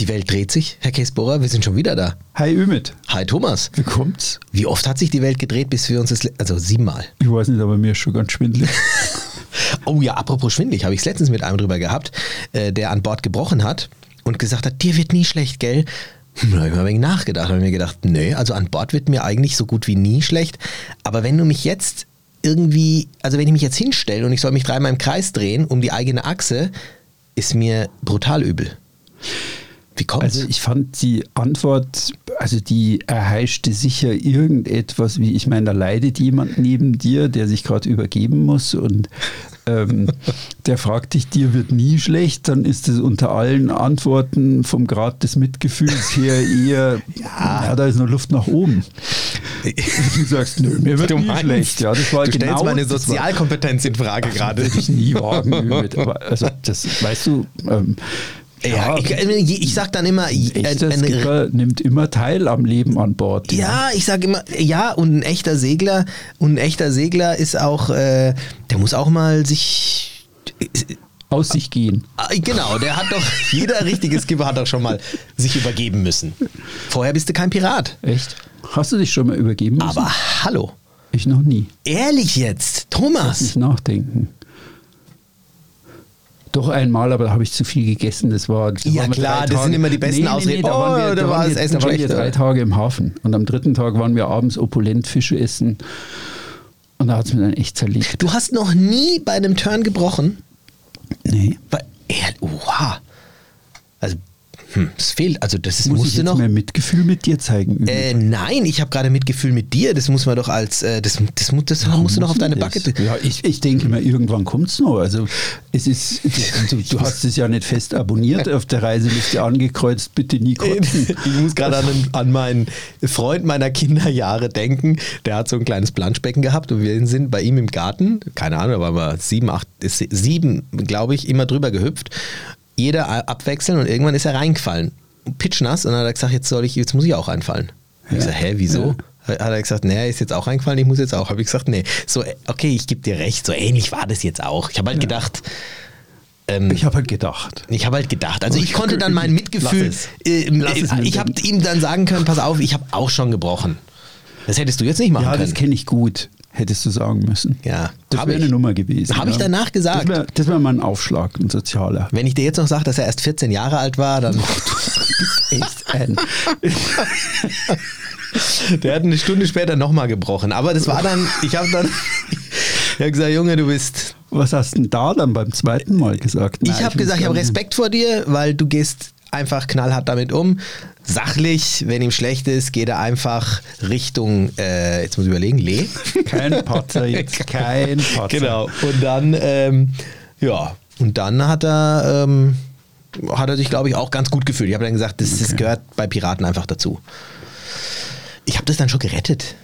Die Welt dreht sich, Herr Käsbohrer, wir sind schon wieder da. Hi Ümit. Hi Thomas. Wie kommt's? Wie oft hat sich die Welt gedreht, bis wir uns das, also siebenmal. Ich weiß nicht, aber mir ist schon ganz schwindelig. oh ja, apropos schwindelig, habe ich es letztens mit einem drüber gehabt, äh, der an Bord gebrochen hat und gesagt hat, dir wird nie schlecht, gell? Hm, da habe ich mal ein wenig nachgedacht, habe mir gedacht, nö, also an Bord wird mir eigentlich so gut wie nie schlecht, aber wenn du mich jetzt irgendwie, also wenn ich mich jetzt hinstelle und ich soll mich dreimal im Kreis drehen um die eigene Achse, ist mir brutal übel. Wie kommt's? Also ich fand die Antwort, also die erheischte sicher irgendetwas wie, ich meine, da leidet jemand neben dir, der sich gerade übergeben muss und ähm, der fragt dich, dir wird nie schlecht, dann ist es unter allen Antworten vom Grad des Mitgefühls her eher, ja, ja da ist noch Luft nach oben. Du sagst, nö, mir wird du nie meinst, schlecht. Ja, das war du genau, stellst meine Sozialkompetenz in Frage gerade. Würde ich nie wagen. Aber also das, weißt du, ähm, ja, ich, äh, ich sag dann immer, ein echter ein, Skipper nimmt immer teil am Leben an Bord. Ja, ja ich sage immer, ja, und ein echter Segler und ein echter Segler ist auch, äh, der muss auch mal sich aus sich gehen. Ah, genau, der hat doch, jeder richtige Skipper hat doch schon mal sich übergeben müssen. Vorher bist du kein Pirat. Echt? Hast du dich schon mal übergeben müssen? Aber hallo. Ich noch nie. Ehrlich jetzt, Thomas. Mich nachdenken. Doch einmal, aber da habe ich zu viel gegessen. Das war. Das ja, klar, das sind immer die besten nee, Ausreden. Nee, da waren wir, oh, da, da war das Essen da waren wir drei Tage im Hafen. Und am dritten Tag waren wir abends opulent Fische essen. Und da hat es mir dann echt zerlegt. Du hast noch nie bei einem Turn gebrochen? Nee. Weil, oha. Also hm, das fehlt. Also das ist, muss musst ich jetzt noch mehr Mitgefühl mit dir zeigen. Äh, nein, ich habe gerade Mitgefühl mit dir. Das muss man doch als äh, das, das, das, das musst du noch auf deine Backe. Ja, ich, ich denke mal, irgendwann kommt es noch. Also es ist, du, du hast es ja nicht fest abonniert auf der Reiseliste angekreuzt. Bitte nie kotzen. Ich muss gerade an, an meinen Freund meiner Kinderjahre denken. Der hat so ein kleines Planschbecken gehabt und wir sind bei ihm im Garten. Keine Ahnung, da waren wir sieben, acht, sieben, glaube ich, immer drüber gehüpft jeder abwechseln und irgendwann ist er reingefallen. Pitchnass und dann hat er gesagt, jetzt soll ich, jetzt muss ich auch reinfallen. Ja. Ich gesagt, hä, wieso? Ja. Hat er gesagt, nee, er ist jetzt auch reingefallen, ich muss jetzt auch. Habe ich gesagt, nee. So, okay, ich gebe dir recht, so ähnlich war das jetzt auch. Ich habe halt ja. gedacht, ähm, ich habe halt gedacht. Ich habe halt gedacht. Also ich konnte dann mein Mitgefühl, äh, ich habe ihm dann sagen können, pass auf, ich habe auch schon gebrochen. Das hättest du jetzt nicht machen ja, können. Ja, das kenne ich gut hättest du sagen müssen. Ja. Das wäre eine Nummer gewesen. Habe ja. ich danach gesagt. Das wäre wär mal ein Aufschlag, ein sozialer. Wenn ich dir jetzt noch sage, dass er erst 14 Jahre alt war, dann. echt ein. Der hat eine Stunde später nochmal gebrochen. Aber das war dann, ich habe dann, ich habe gesagt, Junge, du bist. Was hast du denn da dann beim zweiten Mal gesagt? ich habe gesagt, ich habe Respekt vor dir, weil du gehst einfach knallhart damit um. Sachlich, wenn ihm schlecht ist, geht er einfach Richtung, äh, jetzt muss ich überlegen, Lee. Kein Patzer jetzt, kein Patzer. Genau. Und dann, ähm, ja, und dann hat er, ähm, hat er sich, glaube ich, auch ganz gut gefühlt. Ich habe dann gesagt, das, okay. das gehört bei Piraten einfach dazu. Ich habe das dann schon gerettet.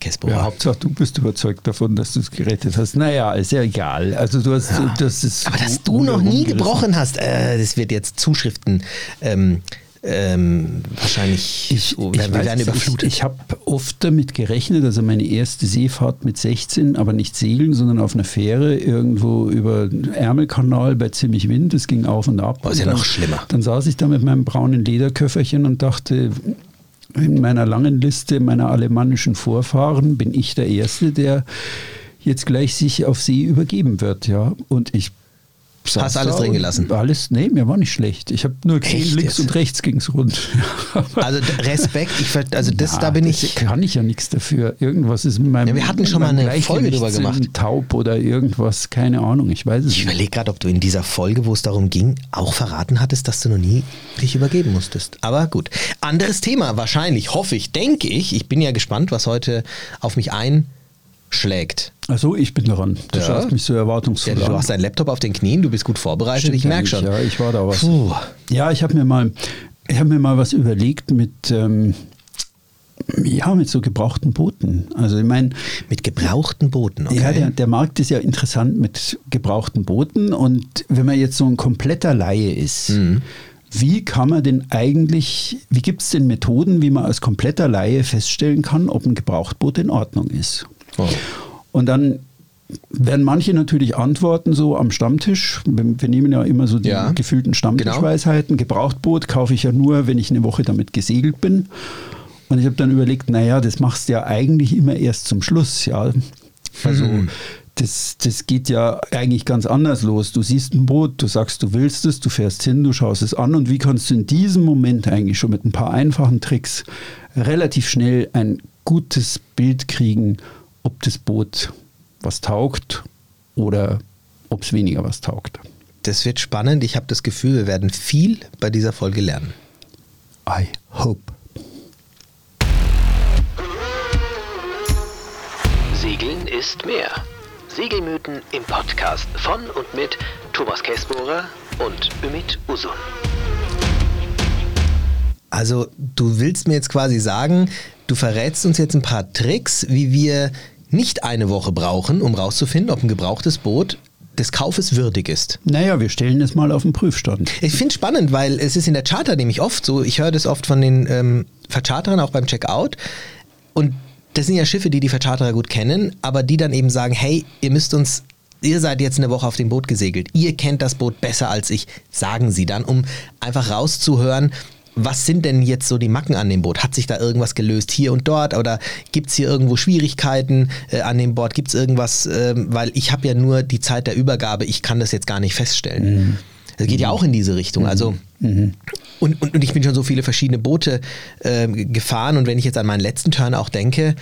Kespo. Ja, Hauptsache du bist überzeugt davon, dass du es gerettet hast. Naja, ist ja egal. Also du hast ja. das ist Aber dass du noch nie gebrochen hast, äh, das wird jetzt Zuschriften. Ähm, ähm, wahrscheinlich ich, oh, wir werden überflutet. Ich, ich habe oft damit gerechnet, also meine erste Seefahrt mit 16, aber nicht segeln, sondern auf einer Fähre irgendwo über Ärmelkanal bei ziemlich Wind. Es ging auf und ab. Oh, ist ja noch schlimmer. Dann saß ich da mit meinem braunen Lederköfferchen und dachte, in meiner langen Liste meiner alemannischen Vorfahren bin ich der Erste, der jetzt gleich sich auf See übergeben wird, ja. Und ich Hast alles drin gelassen? Alles, nee, mir war nicht schlecht. Ich habe nur gesehen, Echt? links und rechts ging es rund. also Respekt, ich, also das, Na, da bin ich. Kann ich ja nichts dafür. Irgendwas ist mit meinem. Ja, wir hatten schon mal eine Folge drüber gemacht. Taub oder irgendwas, keine Ahnung, ich weiß es ich nicht. Ich überlege gerade, ob du in dieser Folge, wo es darum ging, auch verraten hattest, dass du noch nie dich übergeben musstest. Aber gut. Anderes Thema, wahrscheinlich, hoffe ich, denke ich. Ich bin ja gespannt, was heute auf mich ein schlägt. Achso, ich bin dran. Du ja. schaust mich so erwartungsvoll ja, Du hast deinen Laptop auf den Knien, du bist gut vorbereitet, Stimmt ich merke schon. Ja, ich war da was. Puh. Ja, ich habe mir mal, mir mal was überlegt mit, ähm, ja, mit so gebrauchten Booten. Also ich meine. Mit gebrauchten Booten, okay. Ja, der, der, Markt ist ja interessant mit gebrauchten Booten und wenn man jetzt so ein kompletter Laie ist, mhm. Wie kann man denn eigentlich, wie gibt es denn Methoden, wie man als kompletter Laie feststellen kann, ob ein Gebrauchtboot in Ordnung ist? Oh. Und dann werden manche natürlich antworten so am Stammtisch. Wir, nehmen ja immer so die ja, gefühlten Stammtischweisheiten. Genau. Gebrauchtboot kaufe ich ja nur, wenn ich eine Woche damit gesegelt bin. Und ich habe dann überlegt, naja, das machst du ja eigentlich immer erst zum Schluss, ja. Also hm. das, das geht ja eigentlich ganz anders los. Du siehst ein Boot, du sagst, du willst es, du fährst hin, du schaust es an und wie kannst du in diesem Moment eigentlich schon mit ein paar einfachen Tricks relativ schnell ein gutes Bild kriegen, ob das Boot was taugt oder ob es weniger was taugt. Das wird spannend. Ich habe das Gefühl, wir werden viel bei dieser Folge lernen. I hope. Segeln ist mehr. Segelmythen im Podcast von und mit Thomas Kessbohrer und Ümit Usun. Also du willst mir jetzt quasi sagen, du verrätst uns jetzt ein paar Tricks, wie wir nicht eine Woche brauchen, um rauszufinden, ob ein gebrauchtes Boot des Kaufes würdig ist. Naja, wir stellen es mal auf den Prüfstand. Ich finde es spannend, weil es ist in der Charter nämlich oft so, ich höre das oft von den ähm, Vercharterern auch beim Checkout und das sind ja Schiffe, die die Vercharterer gut kennen, aber die dann eben sagen, hey, ihr müsst uns ihr seid jetzt eine Woche auf dem Boot gesegelt. Ihr kennt das Boot besser als ich, sagen sie dann, um einfach rauszuhören, was sind denn jetzt so die Macken an dem Boot? Hat sich da irgendwas gelöst hier und dort oder gibt es hier irgendwo Schwierigkeiten äh, an dem Boot? Gibt es irgendwas, äh, weil ich habe ja nur die Zeit der Übergabe, ich kann das jetzt gar nicht feststellen. Mhm. Das geht ja auch in diese Richtung. Also mhm. und, und, und ich bin schon so viele verschiedene Boote äh, gefahren und wenn ich jetzt an meinen letzten Turn auch denke,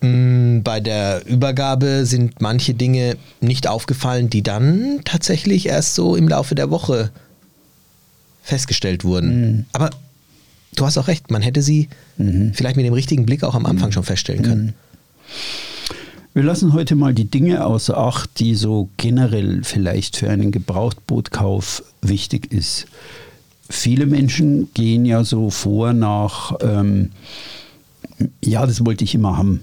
mh, mm, bei der Übergabe sind manche Dinge nicht aufgefallen, die dann tatsächlich erst so im Laufe der Woche festgestellt wurden. Mhm. Aber du hast auch recht, man hätte sie mhm. vielleicht mit dem richtigen Blick auch am Anfang mhm. schon feststellen können. Mhm. Wir lassen heute mal die Dinge außer Acht, die so generell vielleicht für einen Gebrauchtbootkauf wichtig ist. Viele Menschen gehen ja so vor nach, ähm, ja, das wollte ich immer haben.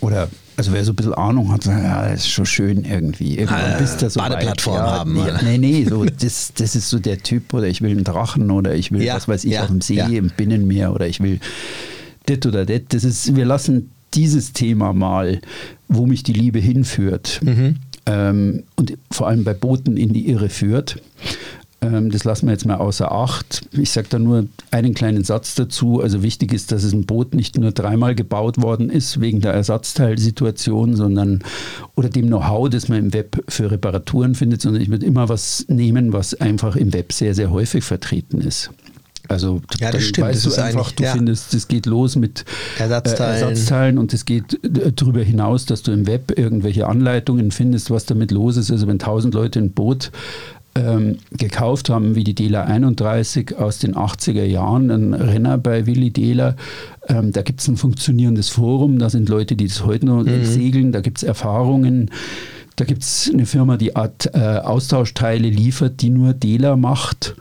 Oder also wer so ein bisschen Ahnung hat, sagt, ja, das ist schon schön irgendwie. Irgendwann ah, bist du so Badeplattform ja, haben. Ja, nee, nee, so, das, das ist so der Typ, oder ich will einen Drachen oder ich will, ja, was weiß ich, ja, auf dem See, im Binnenmeer oder ich will das oder das. Das ist, wir lassen dieses Thema mal, wo mich die Liebe hinführt. Mhm. Ähm, und vor allem bei Booten in die Irre führt. Ähm, das lassen wir jetzt mal außer Acht. Ich sage da nur einen kleinen Satz dazu. Also wichtig ist, dass es ein Boot nicht nur dreimal gebaut worden ist wegen der Ersatzteilsituation, sondern oder dem Know-how, das man im Web für Reparaturen findet, sondern ich würde immer was nehmen, was einfach im Web sehr, sehr häufig vertreten ist. Also ja, das stimmt. weißt das du einfach, du ja. findest, es geht los mit Ersatzteilen. Äh, Ersatzteilen und es geht darüber hinaus, dass du im Web irgendwelche Anleitungen findest, was damit los ist. Also wenn tausend Leute ein Boot ähm, gekauft haben, wie die Dela 31 aus den 80er Jahren, ein Renner bei Willi Dela. Ähm, da gibt es ein funktionierendes Forum, da sind Leute, die das heute noch mhm. segeln, da gibt es Erfahrungen. Da gibt es eine Firma, die Art äh, Austauschteile liefert, die nur Dela macht.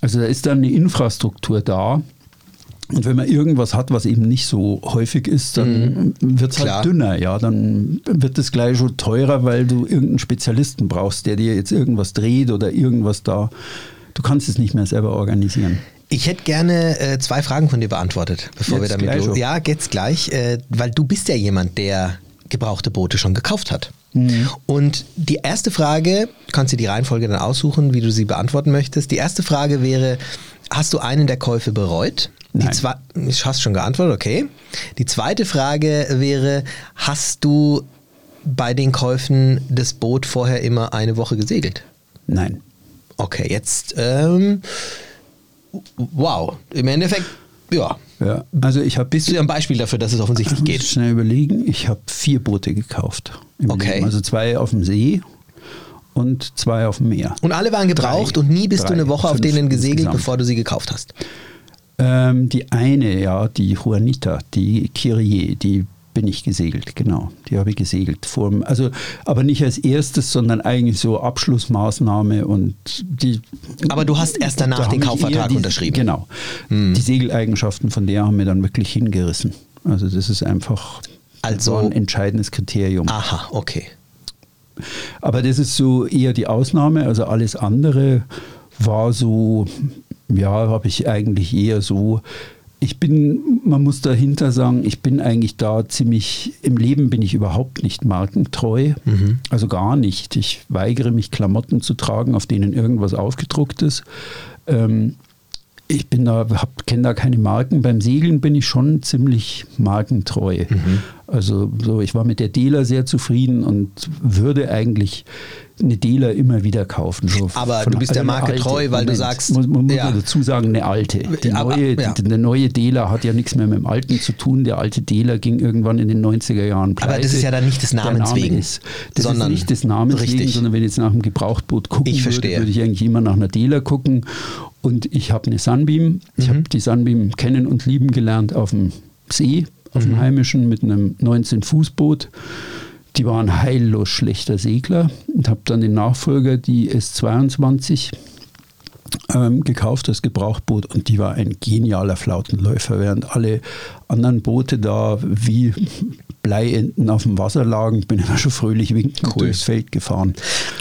Also da ist dann eine Infrastruktur da. Und wenn man irgendwas hat, was eben nicht so häufig ist, dann mhm. wird es halt dünner, ja. Dann wird es gleich schon teurer, weil du irgendeinen Spezialisten brauchst, der dir jetzt irgendwas dreht oder irgendwas da. Du kannst es nicht mehr selber organisieren. Ich hätte gerne äh, zwei Fragen von dir beantwortet, bevor jetzt wir damit los. Ja, geht's gleich, äh, weil du bist ja jemand, der gebrauchte Boote schon gekauft hat. Mhm. Und die erste Frage, du kannst dir die Reihenfolge dann aussuchen, wie du sie beantworten möchtest. Die erste Frage wäre, hast du einen der Käufe bereut? Die zwei, ich hast schon geantwortet, okay. Die zweite Frage wäre, hast du bei den Käufen das Boot vorher immer eine Woche gesegelt? Nein. Okay, jetzt, ähm, wow, im Endeffekt, ja. Ja, also ich habe ja ein Beispiel dafür, dass es offensichtlich geht. Schnell überlegen. Ich habe vier Boote gekauft. Okay. Leben. Also zwei auf dem See und zwei auf dem Meer. Und alle waren gebraucht drei, und nie bist drei, du eine Woche auf denen gesegelt, insgesamt. bevor du sie gekauft hast. Ähm, die eine, ja, die Juanita, die Kyrie, die bin ich gesegelt, genau. Die habe ich gesegelt. Vor, also, aber nicht als erstes, sondern eigentlich so Abschlussmaßnahme und die. Aber du hast erst danach da den Kaufvertrag die, unterschrieben. Genau. Hm. Die Segeleigenschaften von der haben mir dann wirklich hingerissen. Also das ist einfach also, ein entscheidendes Kriterium. Aha, okay. Aber das ist so eher die Ausnahme. Also alles andere war so ja, habe ich eigentlich eher so ich bin, man muss dahinter sagen, ich bin eigentlich da ziemlich, im Leben bin ich überhaupt nicht markentreu. Mhm. Also gar nicht. Ich weigere mich, Klamotten zu tragen, auf denen irgendwas aufgedruckt ist. Ähm, ich bin da, kenne da keine Marken. Beim Segeln bin ich schon ziemlich markentreu. Mhm. Also so, ich war mit der Dela sehr zufrieden und würde eigentlich eine Dela immer wieder kaufen. So aber du bist der Marke alte, treu, weil Moment, du sagst. Muss, man muss ja. dazu sagen, eine alte. Die aber, neue, ja. die, eine neue Dela hat ja nichts mehr mit dem alten zu tun. Der alte Dela ging irgendwann in den 90er Jahren pleite. Aber das ist ja dann nicht des Namens Name wegen. Ist, das ist nicht des Namens richtig. wegen, sondern wenn ich jetzt nach einem Gebrauchtboot gucken ich würde, würde ich eigentlich immer nach einer Dela gucken. Und ich habe eine Sunbeam. Ich mhm. habe die Sunbeam kennen und lieben gelernt auf dem See, auf mhm. dem heimischen mit einem 19-Fuß-Boot. Die waren heillos schlechter Segler und habe dann den Nachfolger, die S22, ähm, gekauft, das Gebrauchboot, und die war ein genialer Flautenläufer, während alle anderen Boote da wie Bleienten auf dem Wasser lagen, bin ich da schon fröhlich winkend cool. durchs Feld gefahren.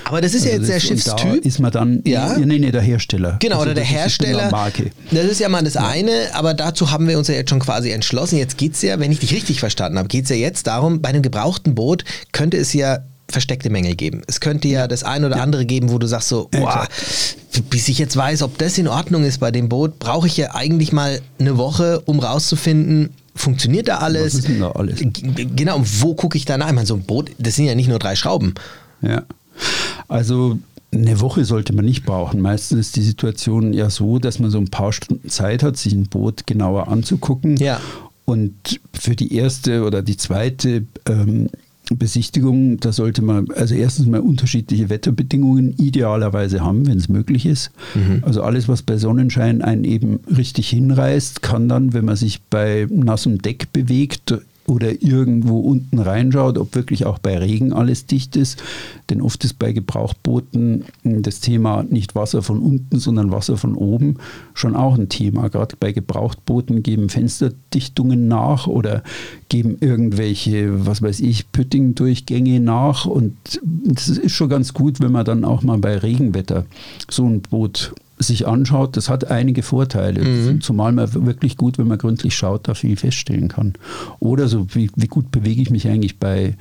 Aber das ist ja also jetzt der Schiffstyp. ist man dann, ja? nee, nee, der Hersteller. Genau, also oder der Hersteller. Marke. Das ist ja mal das eine, aber dazu haben wir uns ja jetzt schon quasi entschlossen. Jetzt geht es ja, wenn ich dich richtig verstanden habe, geht es ja jetzt darum, bei einem gebrauchten Boot könnte es ja versteckte Mängel geben. Es könnte ja das eine oder ja. andere geben, wo du sagst so, boah, bis ich jetzt weiß, ob das in Ordnung ist bei dem Boot, brauche ich ja eigentlich mal eine Woche, um rauszufinden, funktioniert da alles? Was ist denn da alles? Genau, und wo gucke ich da nach? Ich meine, so ein Boot, das sind ja nicht nur drei Schrauben. Ja. Also eine Woche sollte man nicht brauchen. Meistens ist die Situation ja so, dass man so ein paar Stunden Zeit hat, sich ein Boot genauer anzugucken. Ja. Und für die erste oder die zweite ähm, Besichtigung, da sollte man also erstens mal unterschiedliche Wetterbedingungen idealerweise haben, wenn es möglich ist. Mhm. Also alles, was bei Sonnenschein einen eben richtig hinreißt, kann dann, wenn man sich bei nassem Deck bewegt, oder irgendwo unten reinschaut, ob wirklich auch bei Regen alles dicht ist. Denn oft ist bei Gebrauchbooten das Thema nicht Wasser von unten, sondern Wasser von oben schon auch ein Thema. Gerade bei Gebrauchtbooten geben Fensterdichtungen nach oder geben irgendwelche, was weiß ich, Püttingdurchgänge nach. Und das ist schon ganz gut, wenn man dann auch mal bei Regenwetter so ein Boot sich anschaut, das hat einige Vorteile. Mhm. Zumal man wirklich gut, wenn man gründlich schaut, da viel feststellen kann. Oder so, wie, wie gut bewege ich mich eigentlich bei,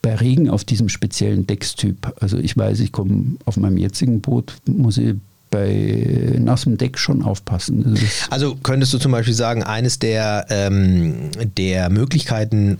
bei Regen auf diesem speziellen Deckstyp. Also ich weiß, ich komme auf meinem jetzigen Boot, muss ich bei nassem Deck schon aufpassen. Also, also könntest du zum Beispiel sagen, eines der, ähm, der Möglichkeiten,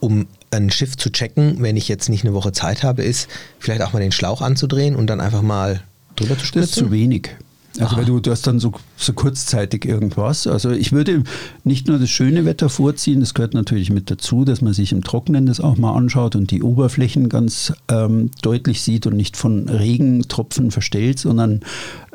um ein Schiff zu checken, wenn ich jetzt nicht eine Woche Zeit habe, ist, vielleicht auch mal den Schlauch anzudrehen und dann einfach mal drüber zu stürzen? Zu wenig. Also weil du, du hast dann so, so kurzzeitig irgendwas. Also ich würde nicht nur das schöne Wetter vorziehen, das gehört natürlich mit dazu, dass man sich im Trockenen das auch mal anschaut und die Oberflächen ganz ähm, deutlich sieht und nicht von Regentropfen verstellt, sondern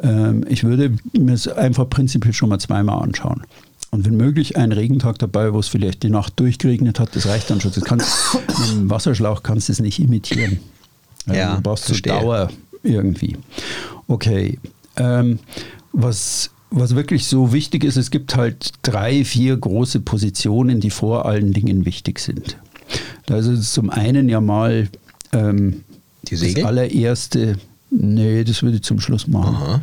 ähm, ich würde mir es einfach prinzipiell schon mal zweimal anschauen. Und wenn möglich ein Regentag dabei, wo es vielleicht die Nacht durchgeregnet hat, das reicht dann schon. Das kannst, mit dem Wasserschlauch kannst du es nicht imitieren. Ja, du brauchst so Dauer irgendwie. Okay. Ähm, was, was wirklich so wichtig ist, es gibt halt drei, vier große Positionen, die vor allen Dingen wichtig sind. Das ist zum einen ja mal ähm, die Segel? das allererste, nee, das würde ich zum Schluss machen. Aha.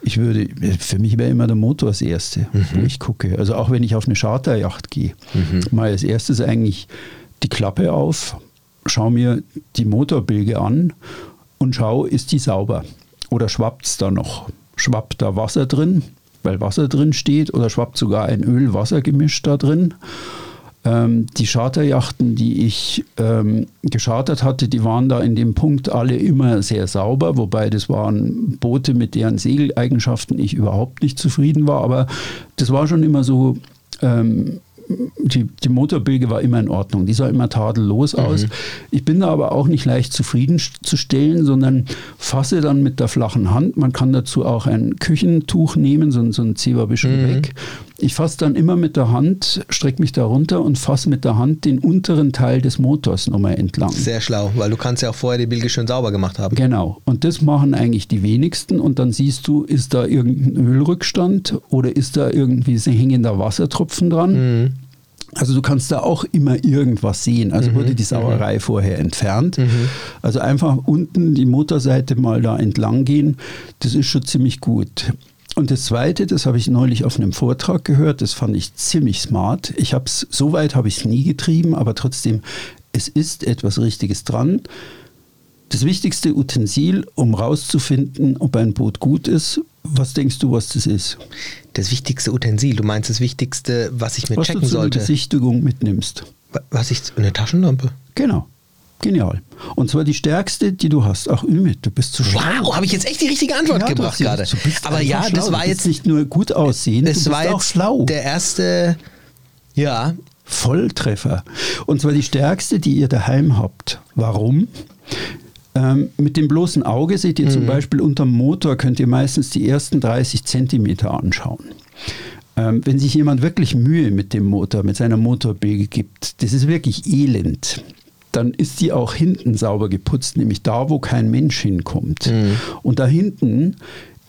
Ich würde, für mich wäre immer der Motor das Erste, mhm. wo ich gucke. Also auch wenn ich auf eine Charterjacht gehe, mhm. mal als erstes eigentlich die Klappe auf, schaue mir die Motorbilge an und schaue, ist die sauber oder schwappt es da noch? Schwappt da Wasser drin, weil Wasser drin steht oder schwappt sogar ein Öl-Wasser-Gemisch da drin? Ähm, die Charterjachten, die ich ähm, geschartert hatte, die waren da in dem Punkt alle immer sehr sauber, wobei das waren Boote, mit deren Segeleigenschaften ich überhaupt nicht zufrieden war, aber das war schon immer so ähm, die, die Motorbilge war immer in Ordnung. Die sah immer tadellos mhm. aus. Ich bin da aber auch nicht leicht zufriedenzustellen, sondern fasse dann mit der flachen Hand. Man kann dazu auch ein Küchentuch nehmen, so, so ein Zewabischel mhm. weg. Ich fasse dann immer mit der Hand, strecke mich da runter und fasse mit der Hand den unteren Teil des Motors nochmal entlang. Sehr schlau, weil du kannst ja auch vorher die Bilge schön sauber gemacht haben. Genau. Und das machen eigentlich die wenigsten. Und dann siehst du, ist da irgendein Ölrückstand oder ist da irgendwie hängender Wassertropfen dran. Mhm. Also du kannst da auch immer irgendwas sehen. Also mhm. wurde die Sauerei mhm. vorher entfernt. Mhm. Also einfach unten die Motorseite mal da entlang gehen, das ist schon ziemlich gut. Und das Zweite, das habe ich neulich auf einem Vortrag gehört, das fand ich ziemlich smart. Ich habe es, so weit habe ich es nie getrieben, aber trotzdem, es ist etwas Richtiges dran. Das wichtigste Utensil, um rauszufinden, ob ein Boot gut ist, was denkst du, was das ist? Das wichtigste Utensil, du meinst das Wichtigste, was ich mir was checken sollte? Was du Besichtigung mitnimmst. Was ich, eine Taschenlampe? Genau. Genial. Und zwar die stärkste, die du hast. Ach, Ümit, du bist zu schlau. Wow, habe ich jetzt echt die richtige Antwort ja, gebracht gerade. Aber ja, schlau. das war jetzt nicht nur gut aussehen, das du war jetzt auch schlau. Der erste, ja. Volltreffer. Und zwar die stärkste, die ihr daheim habt. Warum? Ähm, mit dem bloßen Auge seht ihr mhm. zum Beispiel unterm Motor, könnt ihr meistens die ersten 30 Zentimeter anschauen. Ähm, wenn sich jemand wirklich Mühe mit dem Motor, mit seiner Motorbilge gibt, das ist wirklich elend dann ist die auch hinten sauber geputzt, nämlich da, wo kein Mensch hinkommt. Mhm. Und da hinten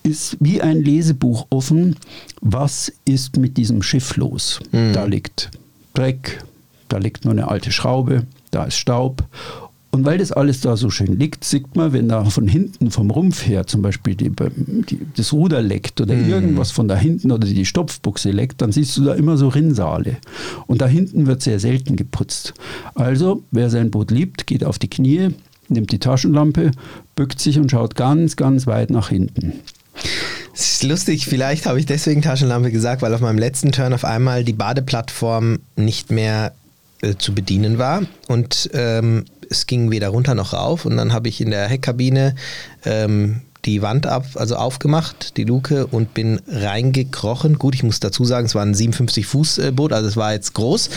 ist wie ein Lesebuch offen, was ist mit diesem Schiff los. Mhm. Da liegt Dreck, da liegt nur eine alte Schraube, da ist Staub und weil das alles da so schön liegt, sieht man, wenn da von hinten vom Rumpf her zum Beispiel die, die, das Ruder leckt oder mm. irgendwas von da hinten oder die Stopfbuchse leckt, dann siehst du da immer so Rinnsale. Und da hinten wird sehr selten geputzt. Also, wer sein Boot liebt, geht auf die Knie, nimmt die Taschenlampe, bückt sich und schaut ganz, ganz weit nach hinten. Es ist lustig, vielleicht habe ich deswegen Taschenlampe gesagt, weil auf meinem letzten Turn auf einmal die Badeplattform nicht mehr äh, zu bedienen war und ähm, es ging weder runter noch rauf und dann habe ich in der Heckkabine ähm, die Wand ab, also aufgemacht, die Luke und bin reingekrochen. Gut, ich muss dazu sagen, es war ein 57 Fuß äh, Boot, also es war jetzt groß.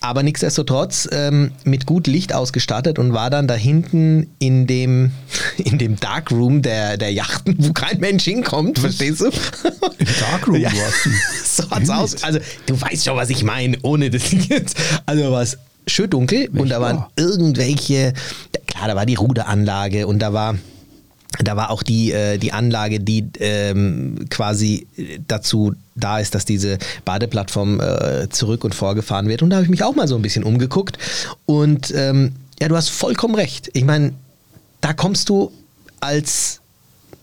Aber nichtsdestotrotz ähm, mit gut Licht ausgestattet und war dann da hinten in dem, in dem Darkroom der, der Yachten, wo kein Mensch hinkommt, verstehst du? Im Darkroom ja. warst du. So hat's aus. Also du weißt schon, was ich meine, ohne das jetzt. Also was schön dunkel Nicht und da waren irgendwelche, klar, da war die Ruderanlage und da war da war auch die, äh, die Anlage, die ähm, quasi dazu da ist, dass diese Badeplattform äh, zurück und vorgefahren wird. Und da habe ich mich auch mal so ein bisschen umgeguckt. Und ähm, ja, du hast vollkommen recht. Ich meine, da kommst du als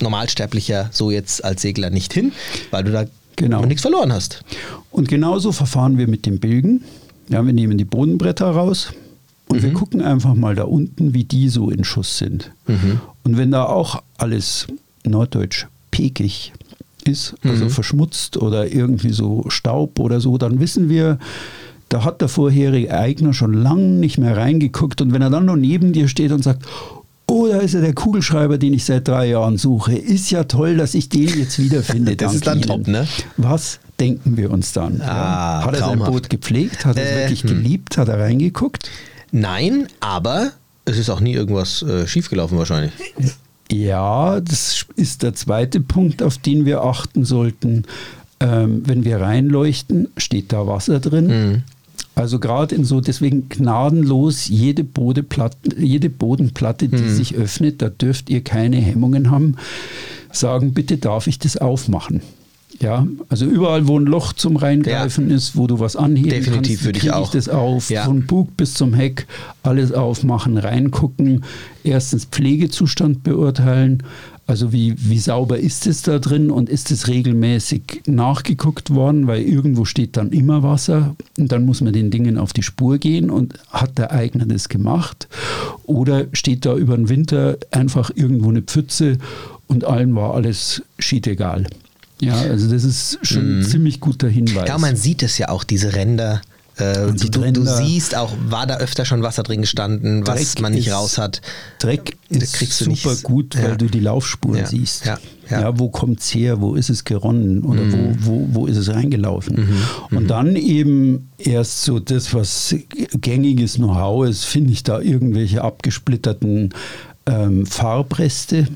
Normalsterblicher so jetzt als Segler nicht hin, weil du da genau. nichts verloren hast. Und genauso verfahren wir mit dem Bilgen. Ja, wir nehmen die Bodenbretter raus und mhm. wir gucken einfach mal da unten, wie die so in Schuss sind. Mhm. Und wenn da auch alles norddeutsch pekig ist, also mhm. verschmutzt oder irgendwie so Staub oder so, dann wissen wir, da hat der vorherige Eigner schon lange nicht mehr reingeguckt. Und wenn er dann noch neben dir steht und sagt, oh, da ist ja der Kugelschreiber, den ich seit drei Jahren suche. Ist ja toll, dass ich den jetzt wiederfinde. das ist dann Ihnen. top, ne? Was denken wir uns dann? Ah, Hat er sein Boot gepflegt? Hat er es äh, wirklich hm. geliebt? Hat er reingeguckt? Nein, aber es ist auch nie irgendwas äh, schiefgelaufen wahrscheinlich. Ja, das ist der zweite Punkt, auf den wir achten sollten. Ähm, wenn wir reinleuchten, steht da Wasser drin. Mhm. Also gerade in so, deswegen gnadenlos jede, Bodeplatte, jede Bodenplatte, die mhm. sich öffnet, da dürft ihr keine Hemmungen haben. Sagen, bitte darf ich das aufmachen. Ja, also überall, wo ein Loch zum Reingreifen ja. ist, wo du was anheben Definitiv kannst, kriege ich das auf. Ja. Von Bug bis zum Heck, alles aufmachen, reingucken. Erstens Pflegezustand beurteilen. Also wie, wie sauber ist es da drin und ist es regelmäßig nachgeguckt worden, weil irgendwo steht dann immer Wasser und dann muss man den Dingen auf die Spur gehen und hat der Eigner das gemacht oder steht da über den Winter einfach irgendwo eine Pfütze und allen war alles schiedegal. Ja, also das ist schon mhm. ein ziemlich guter Hinweis. Ja, man sieht es ja auch, diese Ränder. Äh, du, du, du, siehst auch, war da öfter schon Wasser drin gestanden, Dreck was man nicht ist, raus hat. Dreck ist super nicht, gut, weil ja. du die Laufspuren ja. siehst. Ja. Ja. wo kommt es her, wo ist es geronnen oder mhm. wo, wo, wo ist es reingelaufen. Mhm. Und mhm. dann eben erst so das, was gängiges Know-how ist, finde ich da irgendwelche abgesplitterten ähm, Farbreste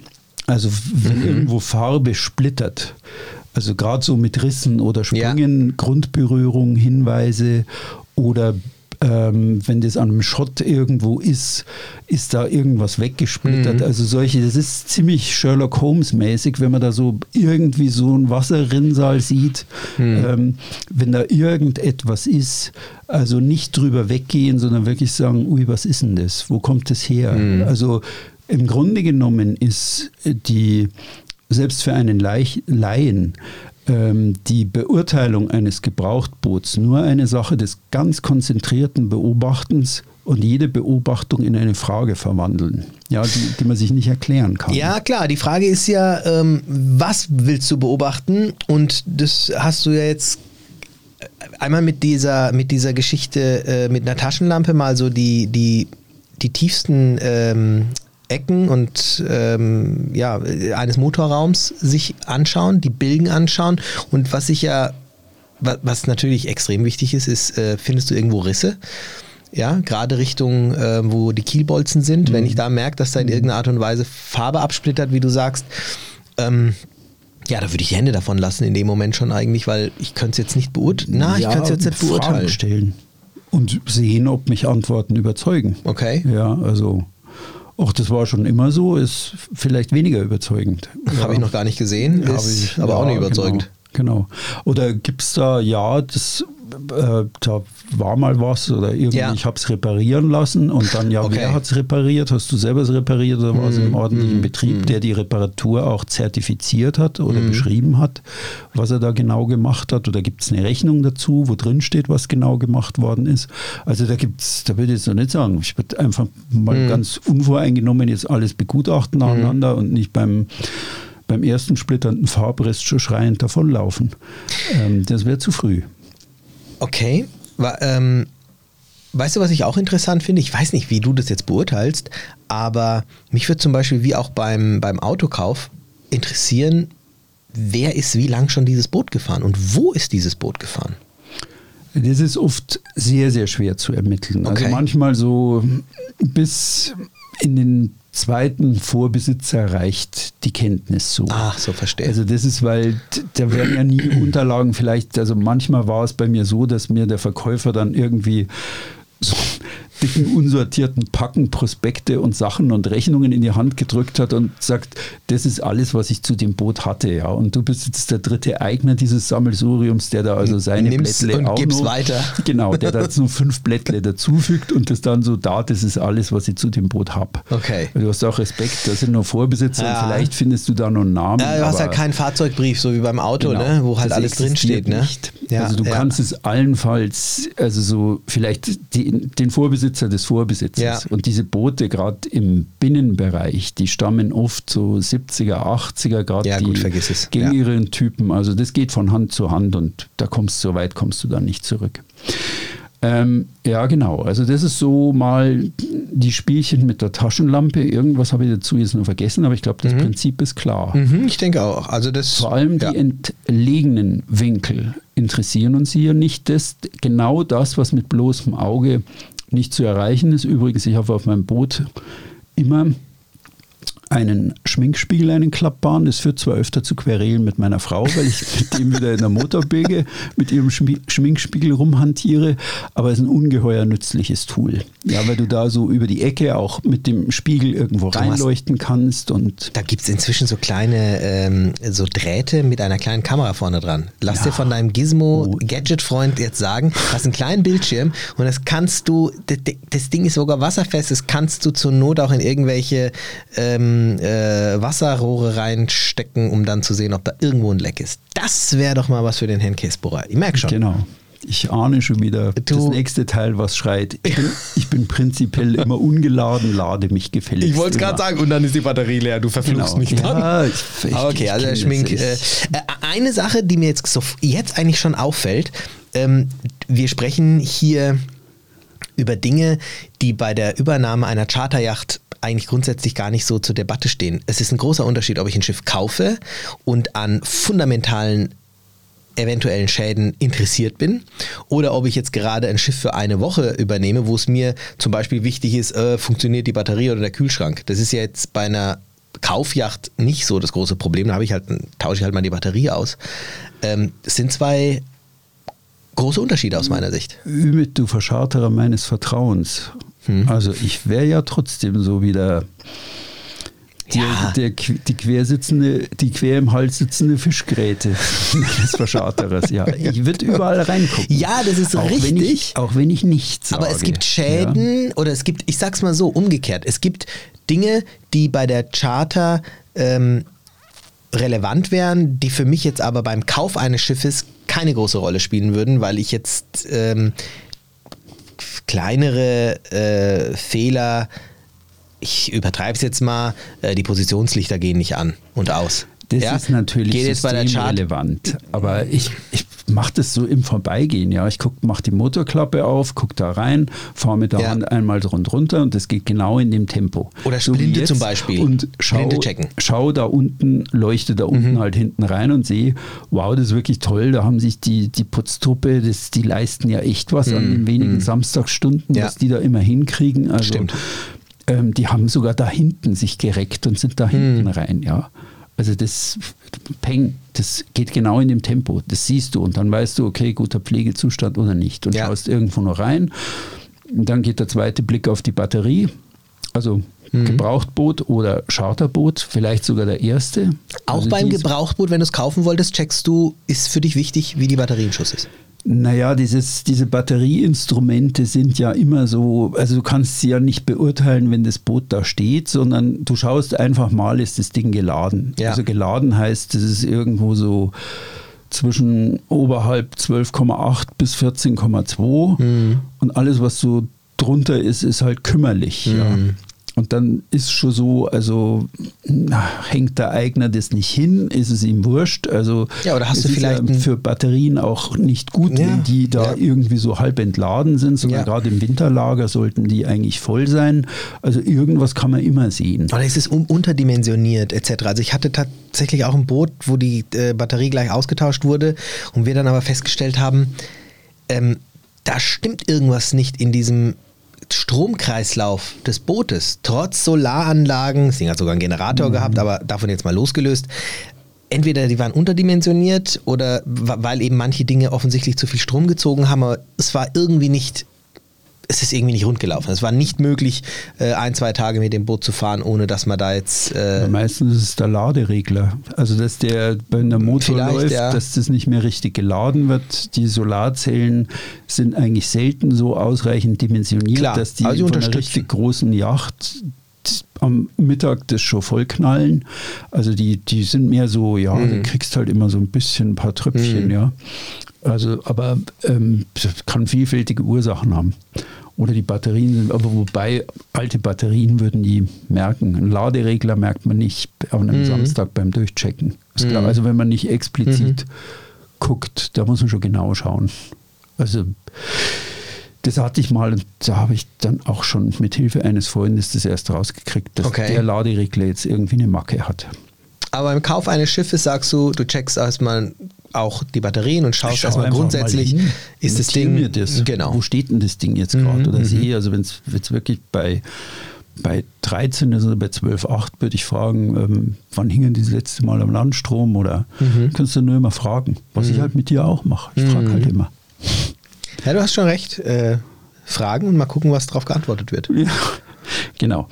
also wenn mhm. irgendwo Farbe splittert, also gerade so mit Rissen oder Sprüngen, ja. Grundberührung, Hinweise oder ähm, wenn das an einem Schott irgendwo ist, ist da irgendwas weggesplittert. Mhm. Also solche, das ist ziemlich Sherlock Holmes-mäßig, wenn man da so irgendwie so ein Wasserrinnsal sieht, mhm. ähm, wenn da irgendetwas ist, also nicht drüber weggehen, sondern wirklich sagen, ui, was ist denn das? Wo kommt das her? Mhm. Also im Grunde genommen ist die selbst für einen Laien ähm, die Beurteilung eines Gebrauchtboots nur eine Sache des ganz konzentrierten Beobachtens und jede Beobachtung in eine Frage verwandeln, ja, die, die man sich nicht erklären kann. Ja, klar, die Frage ist ja, ähm, was willst du beobachten? Und das hast du ja jetzt einmal mit dieser, mit dieser Geschichte äh, mit einer Taschenlampe mal so die, die, die tiefsten ähm, Ecken und ähm, ja, eines Motorraums sich anschauen, die Bilgen anschauen. Und was ich ja, was natürlich extrem wichtig ist, ist, äh, findest du irgendwo Risse? Ja, gerade Richtung, äh, wo die Kielbolzen sind. Mhm. Wenn ich da merke, dass da in irgendeiner Art und Weise Farbe absplittert, wie du sagst, ähm, ja, da würde ich die Hände davon lassen in dem Moment schon eigentlich, weil ich könnte es jetzt nicht beurteilen. Na, ja, ich könnte es jetzt nicht beurteilen. Fragen stellen und sehen, ob mich Antworten überzeugen. Okay. Ja, also Ach, das war schon immer so, ist vielleicht weniger überzeugend. Ja. Habe ich noch gar nicht gesehen, ist ich, aber ja, auch nicht überzeugend. Genau. genau. Oder gibt es da, ja, das äh, da war mal was oder irgendwie, ja. ich habe es reparieren lassen und dann, ja, okay. wer hat es repariert? Hast du selber es repariert oder war es im mhm. ordentlichen mm, Betrieb, mm. der die Reparatur auch zertifiziert hat oder mm. beschrieben hat, was er da genau gemacht hat? Oder gibt es eine Rechnung dazu, wo drin steht, was genau gemacht worden ist? Also da gibt es, da würde ich jetzt noch nicht sagen, ich würde einfach mal ganz unvoreingenommen jetzt alles begutachten nacheinander und nicht beim beim ersten splitternden Farbrest schon schreiend davonlaufen. Ähm, das wäre zu früh. Okay. Ähm, weißt du, was ich auch interessant finde? Ich weiß nicht, wie du das jetzt beurteilst, aber mich würde zum Beispiel wie auch beim, beim Autokauf interessieren, wer ist wie lang schon dieses Boot gefahren und wo ist dieses Boot gefahren? Das ist oft sehr, sehr schwer zu ermitteln. Also okay. Also manchmal so bis in den zweiten Vorbesitzer reicht die Kenntnis so. Ach, so verstehe. Also das ist, weil da werden ja nie Unterlagen vielleicht, also manchmal war es bei mir so, dass mir der Verkäufer dann irgendwie so dicken, unsortierten Packen Prospekte und Sachen und Rechnungen in die Hand gedrückt hat und sagt, das ist alles, was ich zu dem Boot hatte. Ja. Und du bist jetzt der dritte Eigner dieses Sammelsuriums, der da also seine Nimm's Blättle und auch gib's noch, weiter. Genau, der da jetzt nur fünf Blättle dazufügt und das dann so da, das ist alles, was ich zu dem Boot habe. Okay. Du hast auch Respekt, das sind nur Vorbesitzer ja. und vielleicht findest du da noch einen Namen. Ja, du hast ja keinen Fahrzeugbrief, so wie beim Auto, genau, ne? wo halt alles drinsteht. Ne? Ja, also du kannst es allenfalls, also so vielleicht die, den Vorbesitzer des Vorbesitzers ja. und diese Boote gerade im Binnenbereich, die stammen oft so 70er, 80er, gerade ja, die gut, gängigeren Typen. Also das geht von Hand zu Hand und da kommst so weit kommst du dann nicht zurück. Ähm, ja, genau. Also das ist so mal die Spielchen mit der Taschenlampe. Irgendwas habe ich dazu jetzt nur vergessen, aber ich glaube, das mhm. Prinzip ist klar. Mhm, ich denke auch. Also das, Vor allem ja. die entlegenen Winkel interessieren uns hier nicht. Das, genau das, was mit bloßem Auge nicht zu erreichen ist. Übrigens, ich habe auf meinem Boot immer einen Schminkspiegel, einen klappbaren. Das führt zwar öfter zu Querelen mit meiner Frau, weil ich mit dem wieder in der Motorbilge mit ihrem Schminkspiegel rumhantiere, aber es ist ein ungeheuer nützliches Tool. Ja, weil du da so über die Ecke auch mit dem Spiegel irgendwo du reinleuchten kannst. Und da gibt es inzwischen so kleine ähm, so Drähte mit einer kleinen Kamera vorne dran. Lass ja. dir von deinem Gizmo-Gadget-Freund jetzt sagen, du hast einen kleinen Bildschirm und das kannst du, das Ding ist sogar wasserfest, das kannst du zur Not auch in irgendwelche ähm, äh, Wasserrohre reinstecken, um dann zu sehen, ob da irgendwo ein Leck ist. Das wäre doch mal was für den Herrn Käsbohrer. Ich merke schon. Genau. Ich ahne schon wieder du, das nächste Teil, was schreit. Ich bin, ich bin prinzipiell immer ungeladen, lade mich gefälligst. Ich wollte es gerade sagen, und dann ist die Batterie leer. Du verfluchst genau. mich dann. Ja, ich, ich, okay, also Schmink. Äh, äh, eine Sache, die mir jetzt, so, jetzt eigentlich schon auffällt, ähm, wir sprechen hier über Dinge, die bei der Übernahme einer Charterjacht eigentlich grundsätzlich gar nicht so zur Debatte stehen. Es ist ein großer Unterschied, ob ich ein Schiff kaufe und an fundamentalen eventuellen Schäden interessiert bin oder ob ich jetzt gerade ein Schiff für eine Woche übernehme, wo es mir zum Beispiel wichtig ist, äh, funktioniert die Batterie oder der Kühlschrank. Das ist ja jetzt bei einer Kaufjacht nicht so das große Problem. Da habe ich halt, tausche ich halt mal die Batterie aus. Ähm, das sind zwei große Unterschiede aus meiner Sicht. Ümit, du Verscharterer meines Vertrauens. Hm. Also ich wäre ja trotzdem so wie der, ja. der, die quer sitzende, die quer im Hals sitzende Fischgräte des Verscharterers. Ja, ich würde überall reingucken. Ja, das ist auch richtig. Wenn ich, auch wenn ich nichts sage. Aber es gibt Schäden ja. oder es gibt, ich sag's mal so, umgekehrt. Es gibt Dinge, die bei der Charter ähm, relevant wären, die für mich jetzt aber beim Kauf eines Schiffes keine große Rolle spielen würden, weil ich jetzt ähm, kleinere äh, Fehler, ich übertreibe es jetzt mal, äh, die Positionslichter gehen nicht an und aus. Das ja? ist natürlich Geht jetzt bei der relevant. Aber ich, ich mache das so im Vorbeigehen. Ja, ich mache die Motorklappe auf, gucke da rein, fahre mit der ja. Hand einmal rund runter und das geht genau in dem Tempo. Oder so zum Beispiel. Und schau, schau da unten, leuchte da unten mhm. halt hinten rein und sehe, wow, das ist wirklich toll. Da haben sich die, die Putztruppe, das, die leisten ja echt was mhm. an den wenigen mhm. Samstagsstunden, ja. was die da immer hinkriegen. Also, Stimmt. Ähm, die haben sogar da hinten sich gereckt und sind da hinten mhm. rein, ja. Also das Peng, das geht genau in dem Tempo. Das siehst du und dann weißt du, okay, guter Pflegezustand oder nicht. Und ja. schaust irgendwo noch rein. Und dann geht der zweite Blick auf die Batterie. Also mhm. Gebrauchtboot oder Charterboot, vielleicht sogar der erste. Auch also beim Gebrauchtboot, wenn du es kaufen wolltest, checkst du, ist für dich wichtig, wie die Batterienschuss ist. Naja, dieses, diese Batterieinstrumente sind ja immer so, also du kannst sie ja nicht beurteilen, wenn das Boot da steht, sondern du schaust einfach mal, ist das Ding geladen. Ja. Also geladen heißt, das ist irgendwo so zwischen oberhalb 12,8 bis 14,2 mhm. und alles, was so drunter ist, ist halt kümmerlich. Mhm. Ja. Und dann ist schon so, also hängt der Eigner das nicht hin, ist es ihm wurscht. Also ja, oder hast du vielleicht ja für Batterien auch nicht gut, ja, wenn die da ja. irgendwie so halb entladen sind, sondern gerade im Winterlager sollten die eigentlich voll sein. Also irgendwas kann man immer sehen. Oder ist es unterdimensioniert etc. Also ich hatte tatsächlich auch ein Boot, wo die äh, Batterie gleich ausgetauscht wurde und wir dann aber festgestellt haben, ähm, da stimmt irgendwas nicht in diesem Stromkreislauf des Bootes, trotz Solaranlagen, das Ding hat sogar einen Generator mhm. gehabt, aber davon jetzt mal losgelöst, entweder die waren unterdimensioniert oder weil eben manche Dinge offensichtlich zu viel Strom gezogen haben, aber es war irgendwie nicht es ist irgendwie nicht rund gelaufen. Es war nicht möglich, äh, ein, zwei Tage mit dem Boot zu fahren, ohne dass man da jetzt. Äh meistens ist es der Laderegler. Also, dass der, wenn der Motor läuft, ja. dass das nicht mehr richtig geladen wird. Die Solarzellen sind eigentlich selten so ausreichend dimensioniert, Klar, dass die also von einer richtig großen Yacht am Mittag das schon vollknallen. Also die, die sind mehr so, ja, mhm. du kriegst halt immer so ein bisschen ein paar Tröpfchen, mhm. ja. Also, aber ähm, kann vielfältige Ursachen haben. Oder die Batterien sind, aber wobei alte Batterien würden die merken. Ein Laderegler merkt man nicht an einem mhm. Samstag beim Durchchecken. Ist klar. Mhm. Also wenn man nicht explizit mhm. guckt, da muss man schon genau schauen. Also das hatte ich mal und da habe ich dann auch schon mit Hilfe eines Freundes das erst rausgekriegt, dass okay. der Laderegler jetzt irgendwie eine Macke hat. Aber im Kauf eines Schiffes sagst du, du checkst erstmal auch die Batterien und schaust erstmal grundsätzlich, mal ist das Ding. Das. Genau. Wo steht denn das Ding jetzt gerade? Mhm, oder mhm. sehe, also wenn es wirklich bei, bei 13 ist oder bei 12,8 würde ich fragen, ähm, wann hingen die das letzte Mal am Landstrom oder mhm. kannst du nur immer fragen, was ich mhm. halt mit dir auch mache. Ich frage halt mhm. immer. Ja, du hast schon recht. Äh, fragen und mal gucken, was darauf geantwortet wird. Ja, genau.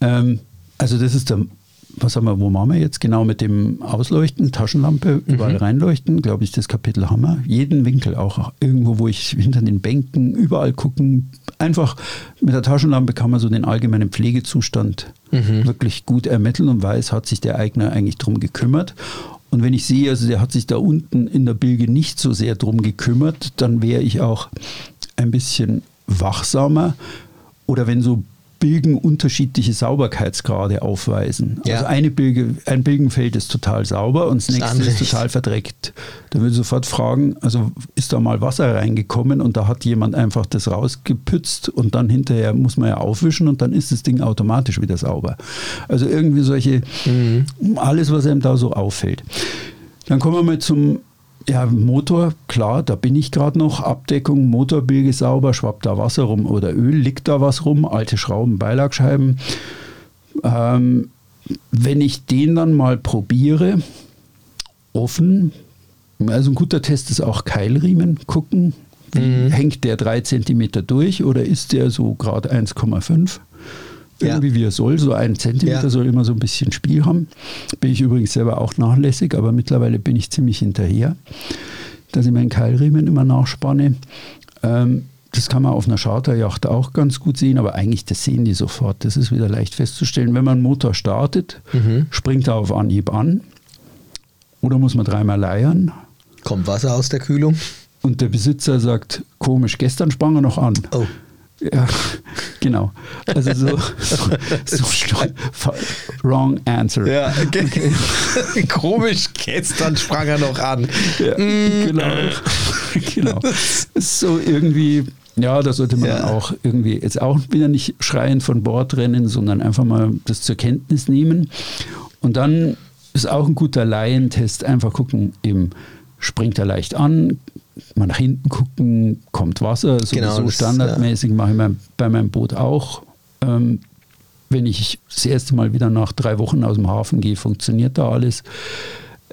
Ähm, also das ist der was haben wir, wo machen wir jetzt genau mit dem Ausleuchten, Taschenlampe, überall mhm. reinleuchten, glaube ich, das Kapitel haben wir. Jeden Winkel auch, irgendwo, wo ich hinter den Bänken, überall gucken. Einfach mit der Taschenlampe kann man so den allgemeinen Pflegezustand mhm. wirklich gut ermitteln und weiß, hat sich der Eigner eigentlich drum gekümmert. Und wenn ich sehe, also der hat sich da unten in der Bilge nicht so sehr drum gekümmert, dann wäre ich auch ein bisschen wachsamer. Oder wenn so Bilgen unterschiedliche Sauberkeitsgrade aufweisen. Ja. Also eine Bilge, ein Bilgenfeld ist total sauber und das, das nächste ist total verdreckt. Dann würde ich sofort fragen, also ist da mal Wasser reingekommen und da hat jemand einfach das rausgepützt und dann hinterher muss man ja aufwischen und dann ist das Ding automatisch wieder sauber. Also irgendwie solche, mhm. alles, was einem da so auffällt. Dann kommen wir mal zum ja, Motor, klar, da bin ich gerade noch. Abdeckung, Motorbilge sauber, schwappt da Wasser rum oder Öl, liegt da was rum, alte Schrauben, Beilagscheiben. Ähm, wenn ich den dann mal probiere, offen, also ein guter Test ist auch Keilriemen gucken. Mhm. Hängt der 3 cm durch oder ist der so gerade 1,5? Irgendwie ja. wie er soll. So ein Zentimeter ja. soll immer so ein bisschen Spiel haben. Bin ich übrigens selber auch nachlässig, aber mittlerweile bin ich ziemlich hinterher, dass ich meinen Keilriemen immer nachspanne. Ähm, das kann man auf einer Charterjacht auch ganz gut sehen, aber eigentlich das sehen die sofort. Das ist wieder leicht festzustellen. Wenn man einen Motor startet, mhm. springt er auf Anhieb an. oder muss man dreimal leiern. Kommt Wasser aus der Kühlung? Und der Besitzer sagt, komisch, gestern sprang er noch an. Oh. Ja, genau. Also so, so, so wrong answer. Ja, okay. okay. Komisch, gestern sprang er noch an. Ja, mm. Genau. genau. So irgendwie, ja, da sollte man ja. auch irgendwie jetzt auch wieder nicht schreien von Bord rennen, sondern einfach mal das zur Kenntnis nehmen. Und dann ist auch ein guter Laientest, einfach gucken, eben springt er leicht an, mal nach hinten gucken, kommt Wasser, sowieso genau, das, standardmäßig, ja. mache ich mein, bei meinem Boot auch. Ähm, wenn ich das erste Mal wieder nach drei Wochen aus dem Hafen gehe, funktioniert da alles.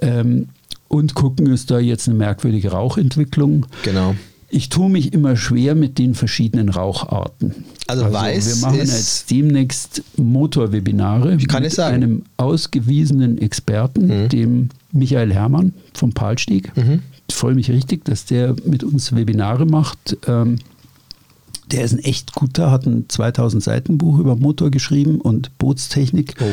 Ähm, und gucken, ist da jetzt eine merkwürdige Rauchentwicklung. Genau. Ich tue mich immer schwer mit den verschiedenen Raucharten. Also, also weiß wir machen jetzt demnächst Motorwebinare kann mit sagen. einem ausgewiesenen Experten, mhm. dem Michael Herrmann vom Palstieg. Mhm freue mich richtig, dass der mit uns Webinare macht. Ähm, der ist ein echt guter, hat ein 2000 Seiten Buch über Motor geschrieben und Bootstechnik. Oh.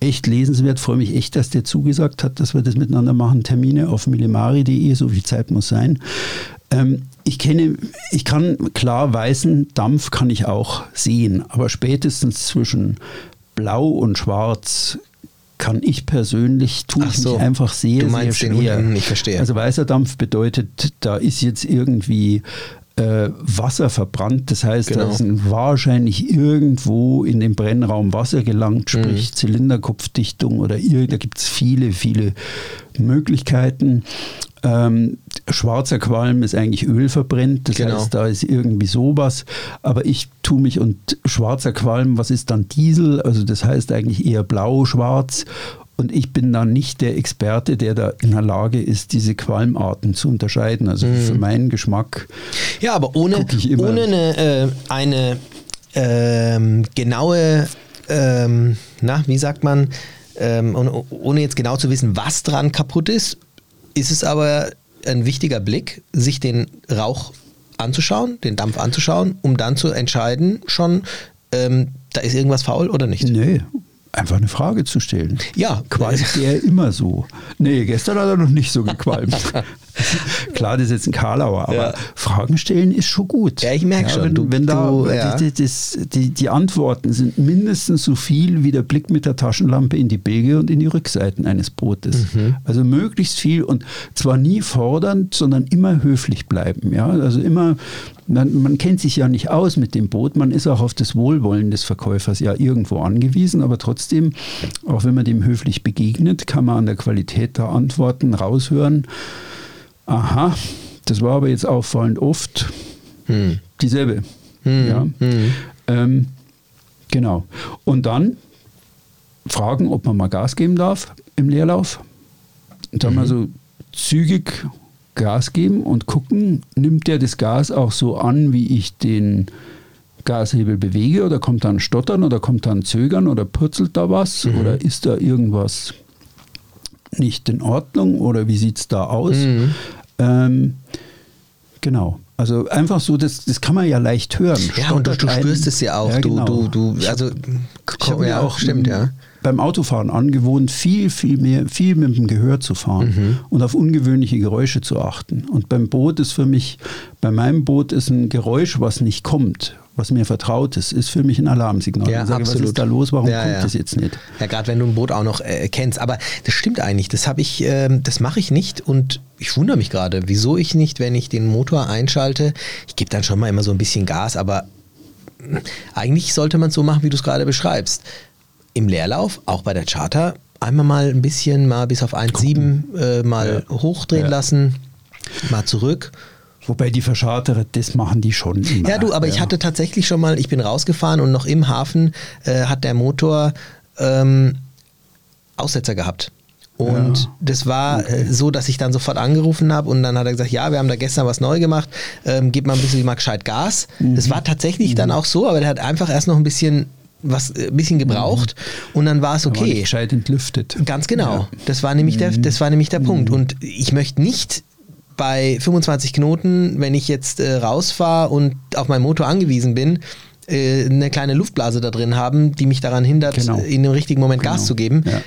Echt lesenswert, freue mich echt, dass der zugesagt hat, dass wir das miteinander machen. Termine auf millimari.de, so viel Zeit muss sein. Ähm, ich kenne, ich kann klar weißen Dampf kann ich auch sehen, aber spätestens zwischen Blau und Schwarz kann ich persönlich, tue ich so. mich einfach sehr, du meinst sehr schwer. Den, ich verstehe. Also weißer Dampf bedeutet, da ist jetzt irgendwie äh, Wasser verbrannt. Das heißt, genau. da ist wahrscheinlich irgendwo in den Brennraum Wasser gelangt, sprich mhm. Zylinderkopfdichtung oder da gibt es viele, viele Möglichkeiten. Ähm, schwarzer Qualm ist eigentlich Öl verbrennt, das genau. heißt, da ist irgendwie sowas. Aber ich tue mich und schwarzer Qualm, was ist dann Diesel? Also das heißt eigentlich eher blau, schwarz. Und ich bin dann nicht der Experte, der da in der Lage ist, diese Qualmarten zu unterscheiden. Also mhm. für meinen Geschmack. Ja, aber ohne, ohne eine, äh, eine ähm, genaue, ähm, na, wie sagt man, ähm, ohne jetzt genau zu wissen, was dran kaputt ist, ist es aber ein wichtiger Blick, sich den Rauch anzuschauen, den Dampf anzuschauen, um dann zu entscheiden, schon, ähm, da ist irgendwas faul oder nicht. Nee, einfach eine Frage zu stellen. Ja. Qualmt der immer so? Nee, gestern hat er noch nicht so gequalmt. Klar, das ist jetzt ein Karlauer, aber ja. Fragen stellen ist schon gut. Ja, ich merke ja, schon. Wenn, du, wenn da du, ja. die, die, die, Antworten sind mindestens so viel wie der Blick mit der Taschenlampe in die Bilge und in die Rückseiten eines Bootes. Mhm. Also möglichst viel und zwar nie fordernd, sondern immer höflich bleiben. Ja? Also immer, man, kennt sich ja nicht aus mit dem Boot, man ist auch auf das Wohlwollen des Verkäufers ja irgendwo angewiesen, aber trotzdem, auch wenn man dem höflich begegnet, kann man an der Qualität der Antworten raushören, aha, das war aber jetzt auffallend oft hm. dieselbe. Hm. Ja? Hm. Ähm, genau. Und dann fragen, ob man mal Gas geben darf im Leerlauf. Und dann mal so zügig Gas geben und gucken, nimmt der das Gas auch so an, wie ich den Gashebel bewege oder kommt dann Stottern oder kommt dann Zögern oder purzelt da was mhm. oder ist da irgendwas nicht in Ordnung oder wie sieht es da aus? Mhm. Ähm, genau. Also einfach so, das, das kann man ja leicht hören. Ja, und du, du spürst es ja auch. Ja, genau. du, du, du, also, ich habe ja auch stimmt, ja. Beim Autofahren angewohnt, viel, viel mehr, viel mit dem Gehör zu fahren mhm. und auf ungewöhnliche Geräusche zu achten. Und beim Boot ist für mich, bei meinem Boot ist ein Geräusch, was nicht kommt, was mir vertraut ist, ist für mich ein Alarmsignal. Ja, sage, absolut. Was ist da los? Warum ja, kommt ja. das jetzt nicht? Ja, gerade wenn du ein Boot auch noch äh, kennst. Aber das stimmt eigentlich. Das habe ich, äh, das mache ich nicht und ich wundere mich gerade, wieso ich nicht, wenn ich den Motor einschalte, ich gebe dann schon mal immer so ein bisschen Gas, aber eigentlich sollte man es so machen, wie du es gerade beschreibst. Im Leerlauf, auch bei der Charter, einmal mal ein bisschen mal bis auf 1,7 äh, mal ja. hochdrehen lassen, mal zurück Wobei die Verscharterer, das machen die schon immer. Ja, du, aber ja. ich hatte tatsächlich schon mal, ich bin rausgefahren und noch im Hafen äh, hat der Motor ähm, Aussetzer gehabt. Und ja. das war äh, okay. so, dass ich dann sofort angerufen habe und dann hat er gesagt, ja, wir haben da gestern was neu gemacht, ähm, gib mal ein bisschen mal gescheit Gas. Mhm. Das war tatsächlich mhm. dann auch so, aber der hat einfach erst noch ein bisschen was äh, ein bisschen gebraucht mhm. und dann war es okay. gescheit entlüftet. Ganz genau. Ja. Das war nämlich der, das war nämlich der Punkt. Mhm. Und ich möchte nicht bei 25 Knoten, wenn ich jetzt äh, rausfahre und auf meinen Motor angewiesen bin, äh, eine kleine Luftblase da drin haben, die mich daran hindert, genau. in dem richtigen Moment genau. Gas zu geben. Ja.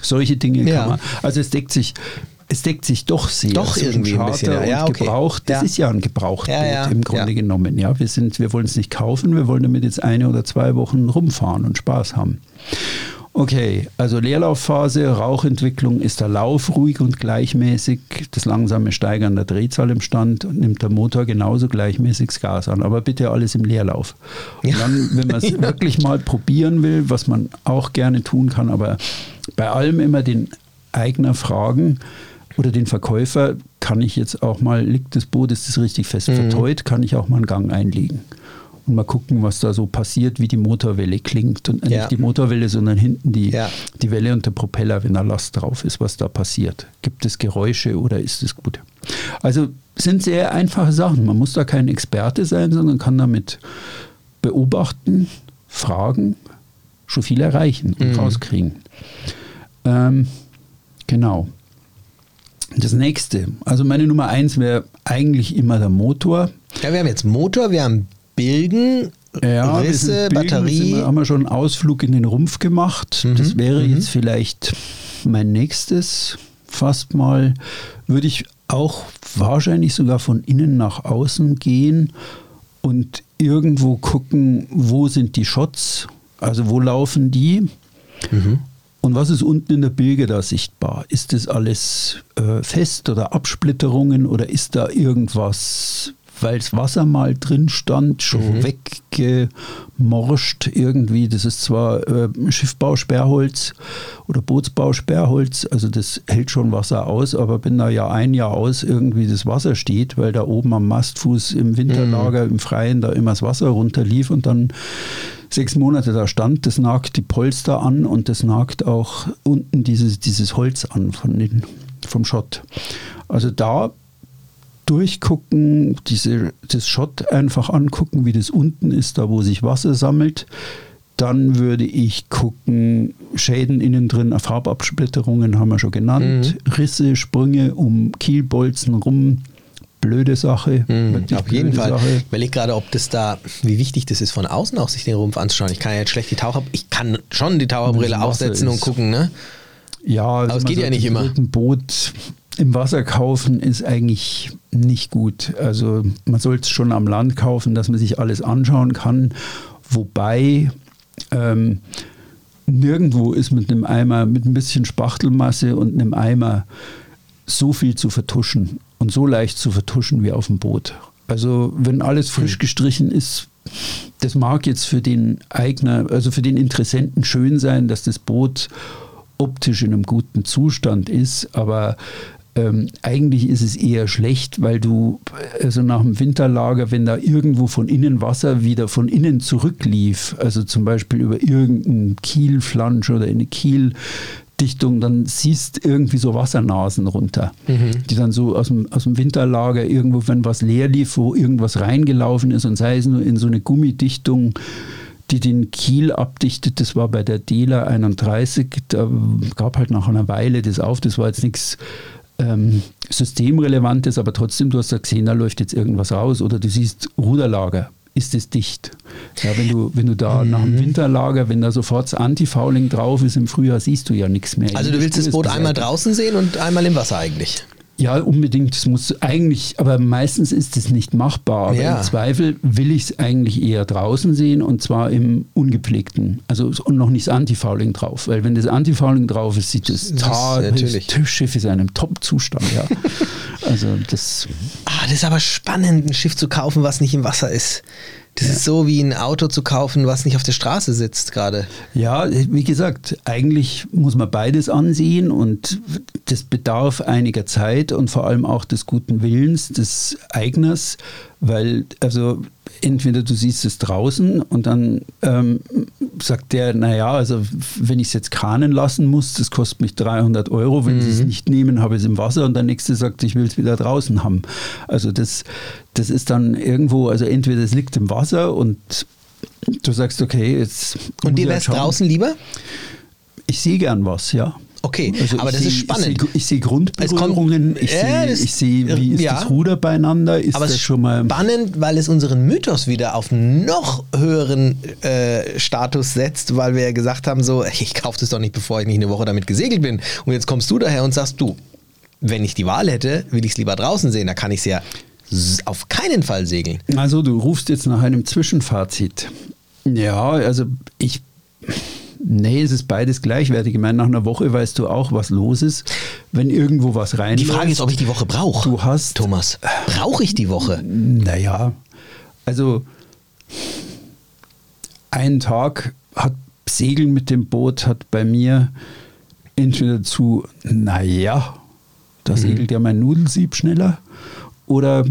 Solche Dinge ja. kann man. Also es deckt sich es deckt sich doch sehr. Doch irgendwie ein bisschen. Ja, ja okay. Gebraucht, das ja. ist ja ein Gebrauchtboot ja, im Grunde genommen. Ja, wir sind, wir wollen es nicht kaufen, wir wollen damit jetzt eine oder zwei Wochen rumfahren und Spaß haben. Okay, also Leerlaufphase, Rauchentwicklung ist der Lauf ruhig und gleichmäßig, das langsame Steigern der Drehzahl im Stand und nimmt der Motor genauso gleichmäßig das Gas an, aber bitte alles im Leerlauf. Und dann, wenn man es wirklich mal probieren will, was man auch gerne tun kann, aber bei allem immer den Eigner fragen, oder den Verkäufer, kann ich jetzt auch mal, liegt das Boot, ist das richtig fest mhm. verteut, kann ich auch mal einen Gang einlegen. Und mal gucken, was da so passiert, wie die Motorwelle klingt. Und ja. nicht die Motorwelle, sondern hinten die, ja. die Welle und der Propeller, wenn da Last drauf ist, was da passiert. Gibt es Geräusche oder ist es gut? Also sind sehr einfache Sachen. Man muss da kein Experte sein, sondern kann damit beobachten, fragen, schon viel erreichen und mhm. rauskriegen. Ähm, genau. Das nächste, also meine Nummer eins wäre eigentlich immer der Motor. Ja, wir haben jetzt Motor, wir haben Bilgen, ja, Risse, Bilgen, Batterie. Wir, haben wir schon einen Ausflug in den Rumpf gemacht. Mhm. Das wäre mhm. jetzt vielleicht mein nächstes. Fast mal würde ich auch wahrscheinlich sogar von innen nach außen gehen und irgendwo gucken, wo sind die Shots, also wo laufen die. Mhm. Und was ist unten in der Bilge da sichtbar? Ist das alles äh, fest oder Absplitterungen oder ist da irgendwas, weil das Wasser mal drin stand, schon mhm. weggemorscht irgendwie? Das ist zwar äh, Schiffbausperrholz oder Bootsbausperrholz, also das hält schon Wasser aus, aber wenn da ja ein Jahr aus irgendwie das Wasser steht, weil da oben am Mastfuß im Winterlager mhm. im Freien da immer das Wasser runterlief und dann sechs Monate da stand, das nagt die Polster an und das nagt auch unten dieses, dieses Holz an von den, vom Schott. Also da durchgucken, diese, das Schott einfach angucken, wie das unten ist, da wo sich Wasser sammelt. Dann würde ich gucken, Schäden innen drin, Farbabsplitterungen haben wir schon genannt, mhm. Risse, Sprünge um Kielbolzen rum, blöde Sache. Mhm, auf jeden Fall. Sache. Ich überlege gerade, ob das da, wie wichtig das ist, von außen auch sich den Rumpf anzuschauen. Ich kann ja jetzt schlecht die Taucher, ich kann schon die Taucherbrille aufsetzen und gucken, ne? Ja, also aber es geht ja nicht immer. Ein Boot im Wasser kaufen ist eigentlich nicht gut. Also man sollte es schon am Land kaufen, dass man sich alles anschauen kann. Wobei ähm, nirgendwo ist mit einem Eimer, mit ein bisschen Spachtelmasse und einem Eimer so viel zu vertuschen und so leicht zu vertuschen wie auf dem Boot. Also wenn alles frisch hm. gestrichen ist, das mag jetzt für den Eigner, also für den Interessenten schön sein, dass das Boot optisch in einem guten Zustand ist, aber ähm, eigentlich ist es eher schlecht, weil du, also nach dem Winterlager, wenn da irgendwo von innen Wasser wieder von innen zurücklief, also zum Beispiel über irgendeinen Kielflansch oder eine Kiel, Dichtung, dann siehst irgendwie so Wassernasen runter, mhm. die dann so aus dem, aus dem Winterlager irgendwo, wenn was leer lief, wo irgendwas reingelaufen ist und sei es nur in so eine Gummidichtung, die den Kiel abdichtet. Das war bei der Dela 31, da gab halt nach einer Weile das auf, das war jetzt nichts ähm, systemrelevantes, aber trotzdem, du hast ja gesehen, da läuft jetzt irgendwas raus oder du siehst Ruderlager ist es dicht. Ja, wenn, du, wenn du da mhm. nach dem Winterlager, wenn da sofort das Antifouling drauf ist, im Frühjahr siehst du ja nichts mehr. Also du willst das Boot einmal draußen sehen und einmal im Wasser eigentlich? Ja, unbedingt. Das muss eigentlich, aber meistens ist es nicht machbar. Aber ja. im Zweifel will ich es eigentlich eher draußen sehen und zwar im ungepflegten. Also und noch nicht das Antifouling drauf. Weil wenn das Antifouling drauf ist, sieht das, das Tar, das Schiff ist in einem Top-Zustand. Ja. also das. Ah, das ist aber spannend, ein Schiff zu kaufen, was nicht im Wasser ist. Das ja. ist so wie ein Auto zu kaufen, was nicht auf der Straße sitzt gerade. Ja, wie gesagt, eigentlich muss man beides ansehen und das bedarf einiger Zeit und vor allem auch des guten Willens des Eigners, weil also entweder du siehst es draußen und dann ähm, sagt der, naja, also wenn ich es jetzt kranen lassen muss, das kostet mich 300 Euro, wenn mhm. sie es nicht nehmen, habe ich es im Wasser und der nächste sagt, ich will es wieder draußen haben. Also das, das ist dann irgendwo, also entweder es liegt im Wasser und du sagst, okay, jetzt. Und dir wäre es draußen lieber? Ich sehe gern was, ja. Okay, also aber das seh, ist spannend. Ich sehe, sehe Grundberührungen, ich sehe, seh, wie ist ja. das Ruder beieinander, ist aber das schon mal... spannend, weil es unseren Mythos wieder auf noch höheren äh, Status setzt, weil wir ja gesagt haben, so, ich kaufe das doch nicht, bevor ich nicht eine Woche damit gesegelt bin. Und jetzt kommst du daher und sagst, du, wenn ich die Wahl hätte, will ich es lieber draußen sehen, da kann ich es ja auf keinen Fall segeln. Also du rufst jetzt nach einem Zwischenfazit. Ja, also ich Nee, es ist beides gleichwertig. Ich meine, nach einer Woche weißt du auch, was los ist. Wenn irgendwo was rein. Die Frage ist, ob ich die Woche brauche. Du hast. Thomas, brauche ich die Woche? Naja, also ein Tag hat Segeln mit dem Boot hat bei mir entweder zu, naja, da mhm. segelt ja mein Nudelsieb schneller, oder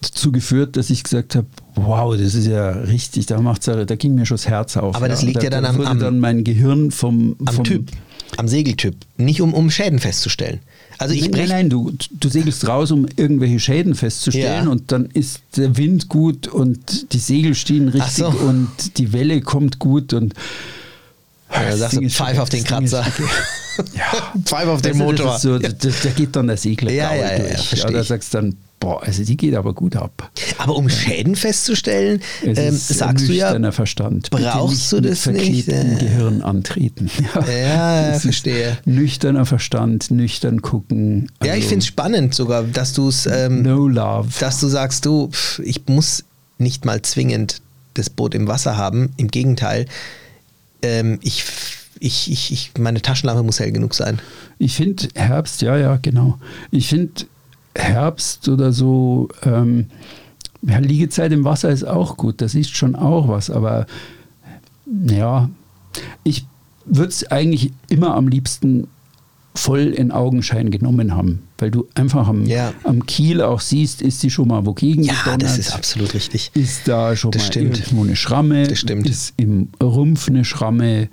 dazu geführt, dass ich gesagt habe, wow, das ist ja richtig, da macht's da ging mir schon das Herz auf. Aber das liegt da, ja dann am, am dann mein Gehirn vom, am vom Typ, am Segeltyp, nicht um, um Schäden festzustellen. Also ich nein, nein, nein, du, du segelst raus, um irgendwelche Schäden festzustellen Ja. und dann ist der Wind gut und die Segel stehen richtig so. und die Welle kommt gut und Ja, Das sagst du, pfeif auf den das Kratzer. Ja, Pfeif auf den Also Motor. Das so, das, da geht dann der Segler Ja, ja, ja, durch. verstehe da sagst du dann, boah, also die geht aber gut ab. Aber um Schäden festzustellen, Es ähm, sagst du ja, Verstand. Brauchst du das nicht, äh. Gehirn antreten. Ja, ist verstehe. Nüchterner Verstand, nüchtern gucken. ja, ich Also, finde es spannend sogar, dass du es, ähm, No love. dass du sagst, du, pff, ich muss nicht mal zwingend das Boot im Wasser haben. Im Gegenteil, ähm, ich, ich, ich, ich, meine Taschenlampe muss hell genug sein. Ich finde Herbst, ja, ja, genau. Ich finde Herbst oder so, ähm, Liegezeit im Wasser ist auch gut, das ist schon auch was, aber ja, ich würde es eigentlich immer am liebsten voll in Augenschein genommen haben, weil du einfach am, Ja. am Kiel auch siehst, ist sie schon mal wogegen Ja, das gedonnert? ist absolut richtig. Ist da schon Das mal stimmt. irgendwo eine Schramme? Das stimmt. Ist im Rumpf eine Schramme?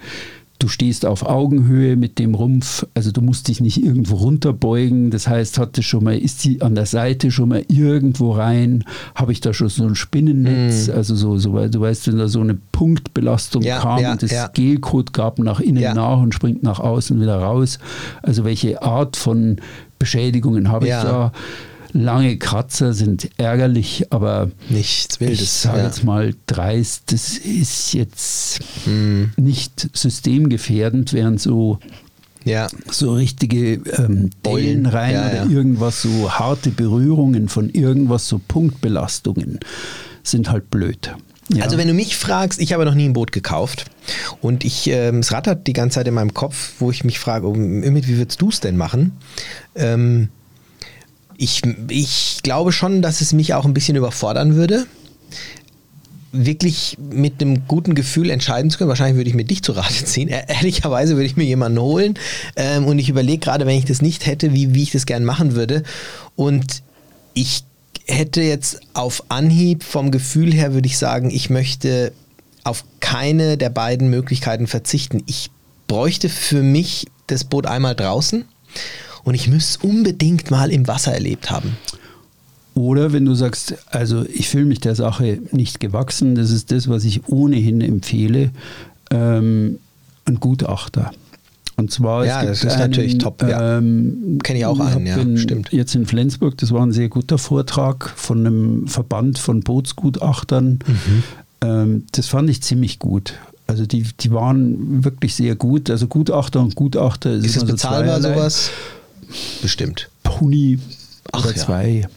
Du stehst auf Augenhöhe mit dem Rumpf, also du musst dich nicht irgendwo runterbeugen. Das heißt, hat das schon mal, ist sie an der Seite schon mal irgendwo rein? Habe ich da schon so ein Spinnennetz? Also so, so, weil du weißt, wenn da so eine Punktbelastung. Ja, kam ja, und das ja. Gelcode gab nach innen nach und springt nach außen wieder raus. Also welche Art von Beschädigungen habe ich da? Lange Kratzer sind ärgerlich, aber Nichts Wildes. ich sage ja. jetzt mal dreist, das ist jetzt Hm. nicht systemgefährdend, während so, ja. so richtige ähm, Dellen rein ja, oder irgendwas, so harte Berührungen von irgendwas, so Punktbelastungen sind halt blöd. Ja. Also wenn du mich fragst, ich habe noch nie ein Boot gekauft und ich, ähm, es rattert die ganze Zeit in meinem Kopf, wo ich mich frage, oh, Ümit, wie würdest du es denn machen? Ähm, ich, ich glaube schon, dass es mich auch ein bisschen überfordern würde, wirklich mit einem guten Gefühl entscheiden zu können. Wahrscheinlich würde ich mir dich zu Rate ziehen. Ehr- Ehrlicherweise würde ich mir jemanden holen ähm, und ich überlege gerade, wenn ich das nicht hätte, wie, wie ich das gern machen würde. Und ich hätte jetzt auf Anhieb vom Gefühl her, würde ich sagen, ich möchte auf keine der beiden Möglichkeiten verzichten. Ich bräuchte für mich das Boot einmal draußen und ich müsste es unbedingt mal im Wasser erlebt haben. Oder wenn du sagst, also ich fühle mich der Sache nicht gewachsen, das ist das, was ich ohnehin empfehle, ähm, ein Gutachter. Und zwar, Ja, das ist natürlich top, ja. Ähm, Kenn ich auch einen, ja, in, stimmt. Jetzt in Flensburg, das war ein sehr guter Vortrag von einem Verband von Bootsgutachtern. Mhm. Ähm, das fand ich ziemlich gut. Also die, die waren wirklich sehr gut. Also Gutachter und Gutachter Ist es immer so bezahlbar zweierlei. sowas? Bestimmt. Puni Ach oder ja. zwei.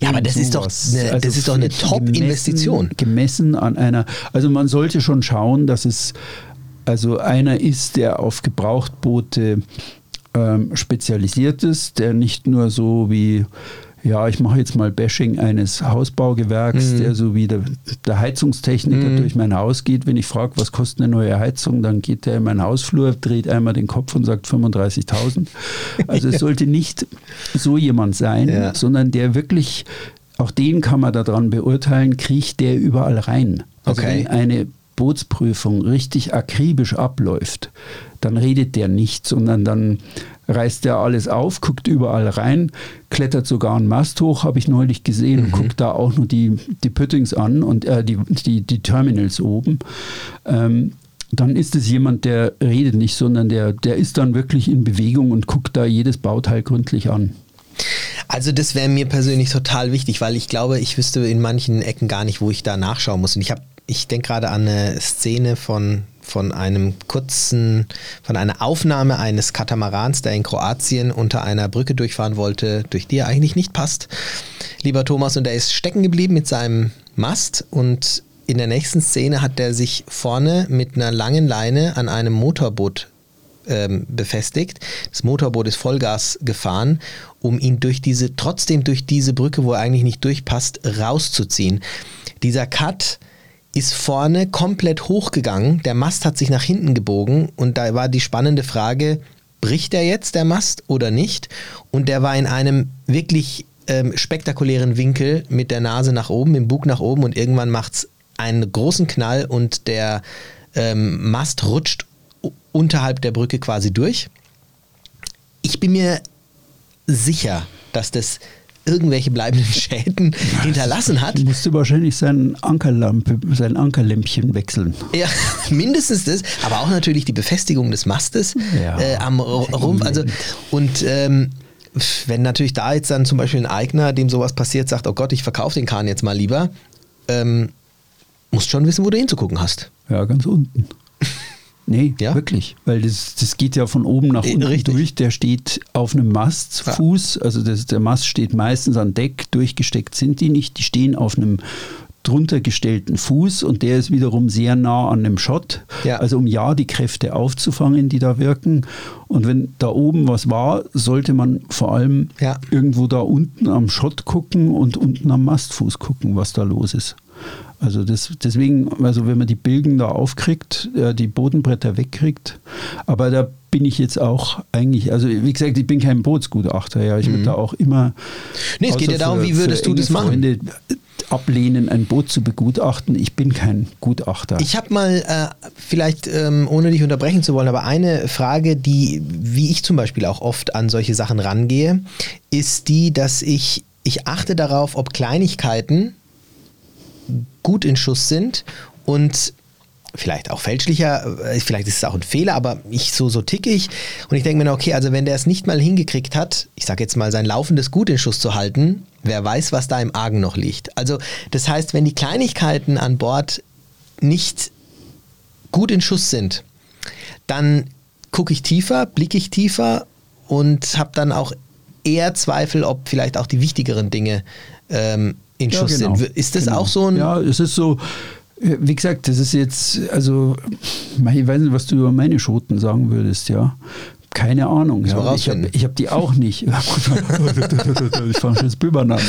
Ja, aber das ist doch eine- das ist doch eine Top-Investition. Gemessen an einer, also man sollte schon schauen, dass es also einer ist, der auf Gebrauchtboote ähm, spezialisiert ist, der nicht nur so wie ja, ich mache jetzt mal Bashing eines Hausbaugewerks, Mhm. der so wie der, der Heizungstechniker durch mein Haus geht. Wenn ich frage, was kostet eine neue Heizung, dann geht der in meinen Hausflur, dreht einmal den Kopf und sagt 35.000. Also es sollte nicht so jemand sein, Ja. sondern der wirklich, auch den kann man daran beurteilen, kriecht der überall rein. Also Okay. wenn eine Bootsprüfung richtig akribisch abläuft, dann redet der nicht, sondern dann reißt der alles auf, guckt überall rein, klettert sogar einen Mast hoch, habe ich neulich gesehen, und guckt da auch nur die, die Puttings an und äh, die, die, die Terminals oben. Ähm, dann ist es jemand, der redet nicht, sondern der, der ist dann wirklich in Bewegung und guckt da jedes Bauteil gründlich an. Also das wäre mir persönlich total wichtig, weil ich glaube, ich wüsste in manchen Ecken gar nicht, wo ich da nachschauen muss. Und ich habe, ich denke gerade an eine Szene von von einem kurzen, von einer Aufnahme eines Katamarans, der in Kroatien unter einer Brücke durchfahren wollte, durch die er eigentlich nicht passt. Lieber Thomas, und er ist stecken geblieben mit seinem Mast und in der nächsten Szene hat er sich vorne mit einer langen Leine an einem Motorboot ähm, befestigt. Das Motorboot ist Vollgas gefahren, um ihn durch diese, trotzdem durch diese Brücke, wo er eigentlich nicht durchpasst, rauszuziehen. Dieser Cut ist vorne komplett hochgegangen, der Mast hat sich nach hinten gebogen und da war die spannende Frage, bricht er jetzt der Mast oder nicht? Und der war in einem wirklich ähm, spektakulären Winkel mit der Nase nach oben, im Bug nach oben und irgendwann macht es einen großen Knall und der ähm, Mast rutscht unterhalb der Brücke quasi durch. Ich bin mir sicher, dass das irgendwelche bleibenden Schäden hinterlassen hat. Musste wahrscheinlich sein Ankerlampe, sein Ankerlämpchen wechseln. Ja, mindestens das, aber auch natürlich die Befestigung des Mastes ja, äh, am Rumpf. Also, und ähm, wenn natürlich da jetzt dann zum Beispiel ein Eigner, dem sowas passiert, sagt, oh Gott, ich verkaufe den Kahn jetzt mal lieber, ähm, musst schon wissen, wo du hinzugucken hast. Ja, ganz unten. Nee, ja? wirklich. Weil das, das geht ja von oben nach unten Richtig. durch. Der steht auf einem Mastfuß. Ja. Also das, der Mast steht meistens an Deck. Durchgesteckt sind die nicht. Die stehen auf einem drunter gestellten Fuß und der ist wiederum sehr nah an dem Schott. Ja. Also um ja die Kräfte aufzufangen, die da wirken. Und wenn da oben was war, sollte man vor allem ja. irgendwo da unten am Schott gucken und unten am Mastfuß gucken, was da los ist. Also das, deswegen, also wenn man die Bilgen da aufkriegt, äh, die Bodenbretter wegkriegt, aber da bin ich jetzt auch eigentlich, also wie gesagt, ich bin kein Bootsgutachter, ja, ich mhm. würde da auch immer. Nee, es geht ja darum, wie würdest du das machen? Freunde ablehnen, ein Boot zu begutachten. Ich bin kein Gutachter. Ich habe mal, äh, vielleicht ähm, ohne dich unterbrechen zu wollen, aber eine Frage, die, wie ich zum Beispiel auch oft an solche Sachen rangehe, ist die, dass ich, ich achte darauf, ob Kleinigkeiten gut in Schuss sind und vielleicht auch fälschlicher, äh, vielleicht ist es auch ein Fehler, aber ich so, so ticke ich und ich denke mir, okay, also wenn der es nicht mal hingekriegt hat, ich sage jetzt mal, sein laufendes Gut in Schuss zu halten, wer weiß, was da im Argen noch liegt. Also das heißt, wenn die Kleinigkeiten an Bord nicht gut in Schuss sind, dann gucke ich tiefer, blicke ich tiefer und habe dann auch eher Zweifel, ob vielleicht auch die wichtigeren Dinge ähm, in ja, Schuss genau. sind. Ist das genau. auch so ein. Ja, es ist so. Äh, wie gesagt, das ist jetzt, also, ich weiß nicht, was du über meine Schoten sagen würdest, ja. Keine Ahnung. Ja. Ich habe hab die auch nicht. ich fange schon das Böbern an.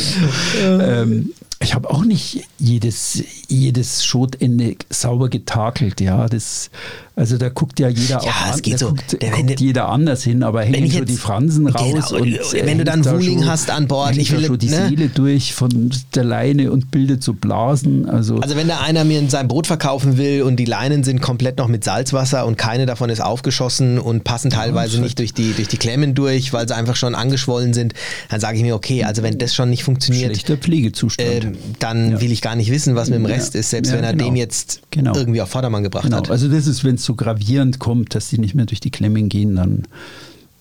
Ähm, ich habe auch nicht jedes, jedes Schotende sauber getakelt, ja. Das, also da guckt ja jeder ja, auch es geht so. guckt, der, guckt jeder anders hin, aber hängen so die Fransen genau, raus. und wenn du dann Wuling schon, hast an Bord, ich will schon die ne? Seele durch von der Leine und bildet so Blasen. Also, also wenn da einer mir sein Boot verkaufen will und die Leinen sind komplett noch mit Salzwasser und keine davon ist aufgeschossen und passen teilweise ja, nicht durch die, durch die Klemmen durch, weil sie einfach schon angeschwollen sind, dann sage ich mir, okay, also wenn das schon nicht funktioniert. Schlechter Pflegezustand. Äh, dann ja. will ich gar nicht wissen, was mit dem Rest ist, selbst wenn er genau. den jetzt genau. irgendwie auf Vordermann gebracht genau. hat. Also das ist, wenn es so gravierend kommt, dass die nicht mehr durch die Klemmen gehen, dann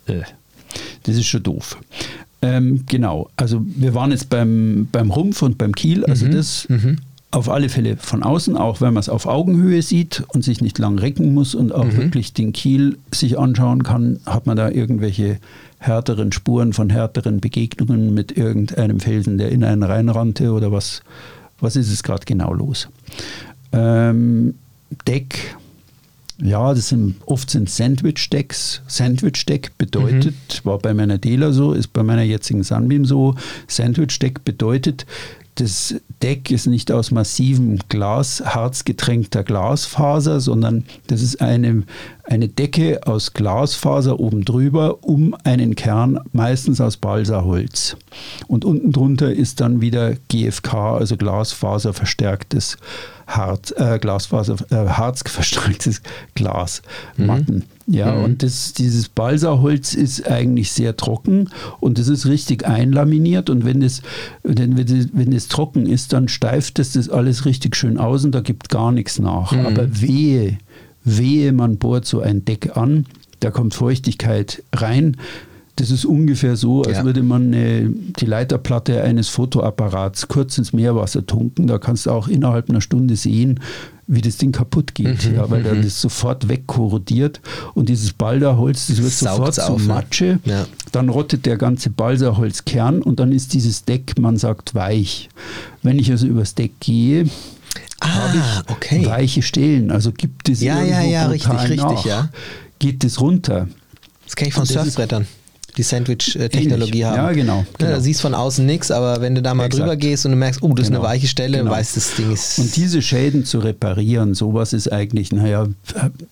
äh, das ist schon doof. Ähm, genau, also wir waren jetzt beim, beim Rumpf und beim Kiel, also mhm. das mhm. auf alle Fälle von außen, auch wenn man es auf Augenhöhe sieht und sich nicht lang recken muss und auch mhm. wirklich den Kiel sich anschauen kann, hat man da irgendwelche härteren Spuren von härteren Begegnungen mit irgendeinem Felsen, der in einen reinrannte oder was, was ist es gerade genau los? Ähm, Deck ja, das sind oft sind Sandwich-Decks. Sandwich-Deck bedeutet, mhm. war bei meiner Dealer so, ist bei meiner jetzigen Sunbeam so. Sandwich-Deck bedeutet, das Deck ist nicht aus massivem Glas, harzgetränkter Glasfaser, sondern das ist eine, eine Decke aus Glasfaser oben drüber um einen Kern, meistens aus Balsaholz. Und unten drunter ist dann wieder GFK, also Glasfaser verstärktes Harz, äh, Glasfaser, äh, harzverstrecktes Glas, mhm. Ja, mhm. und das, dieses Balsaholz ist eigentlich sehr trocken und es ist richtig einlaminiert und wenn es, wenn, wenn es trocken ist, dann steift es das alles richtig schön aus und da gibt gar nichts nach. Mhm. Aber wehe, wehe, man bohrt so ein Deck an, da kommt Feuchtigkeit rein. Das ist ungefähr so, als ja. würde man eine, die Leiterplatte eines Fotoapparats kurz ins Meerwasser tunken. Da kannst du auch innerhalb einer Stunde sehen, wie das Ding kaputt geht, mhm, ja, weil dann mhm. das sofort wegkorrodiert und dieses Balderholz, das wird sofort zu Matsche. Ja. Dann rottet der ganze Balsaholzkern und dann ist dieses Deck, man sagt, weich. Wenn ich also übers Deck gehe, ah, habe ich okay. weiche Stellen. Also gibt es ja, irgendwo ja, ja, richtig, richtig, nach, ja. geht es runter. Das kenne ich von Surfbrettern die Sandwich-Technologie haben. Ja, genau. genau. Ja, da siehst von außen nichts, aber wenn du da mal Exakt. drüber gehst und du merkst, oh, das genau. ist eine genau. weiche Stelle, genau. weißt das Ding ist. Und diese Schäden zu reparieren, sowas ist eigentlich, naja,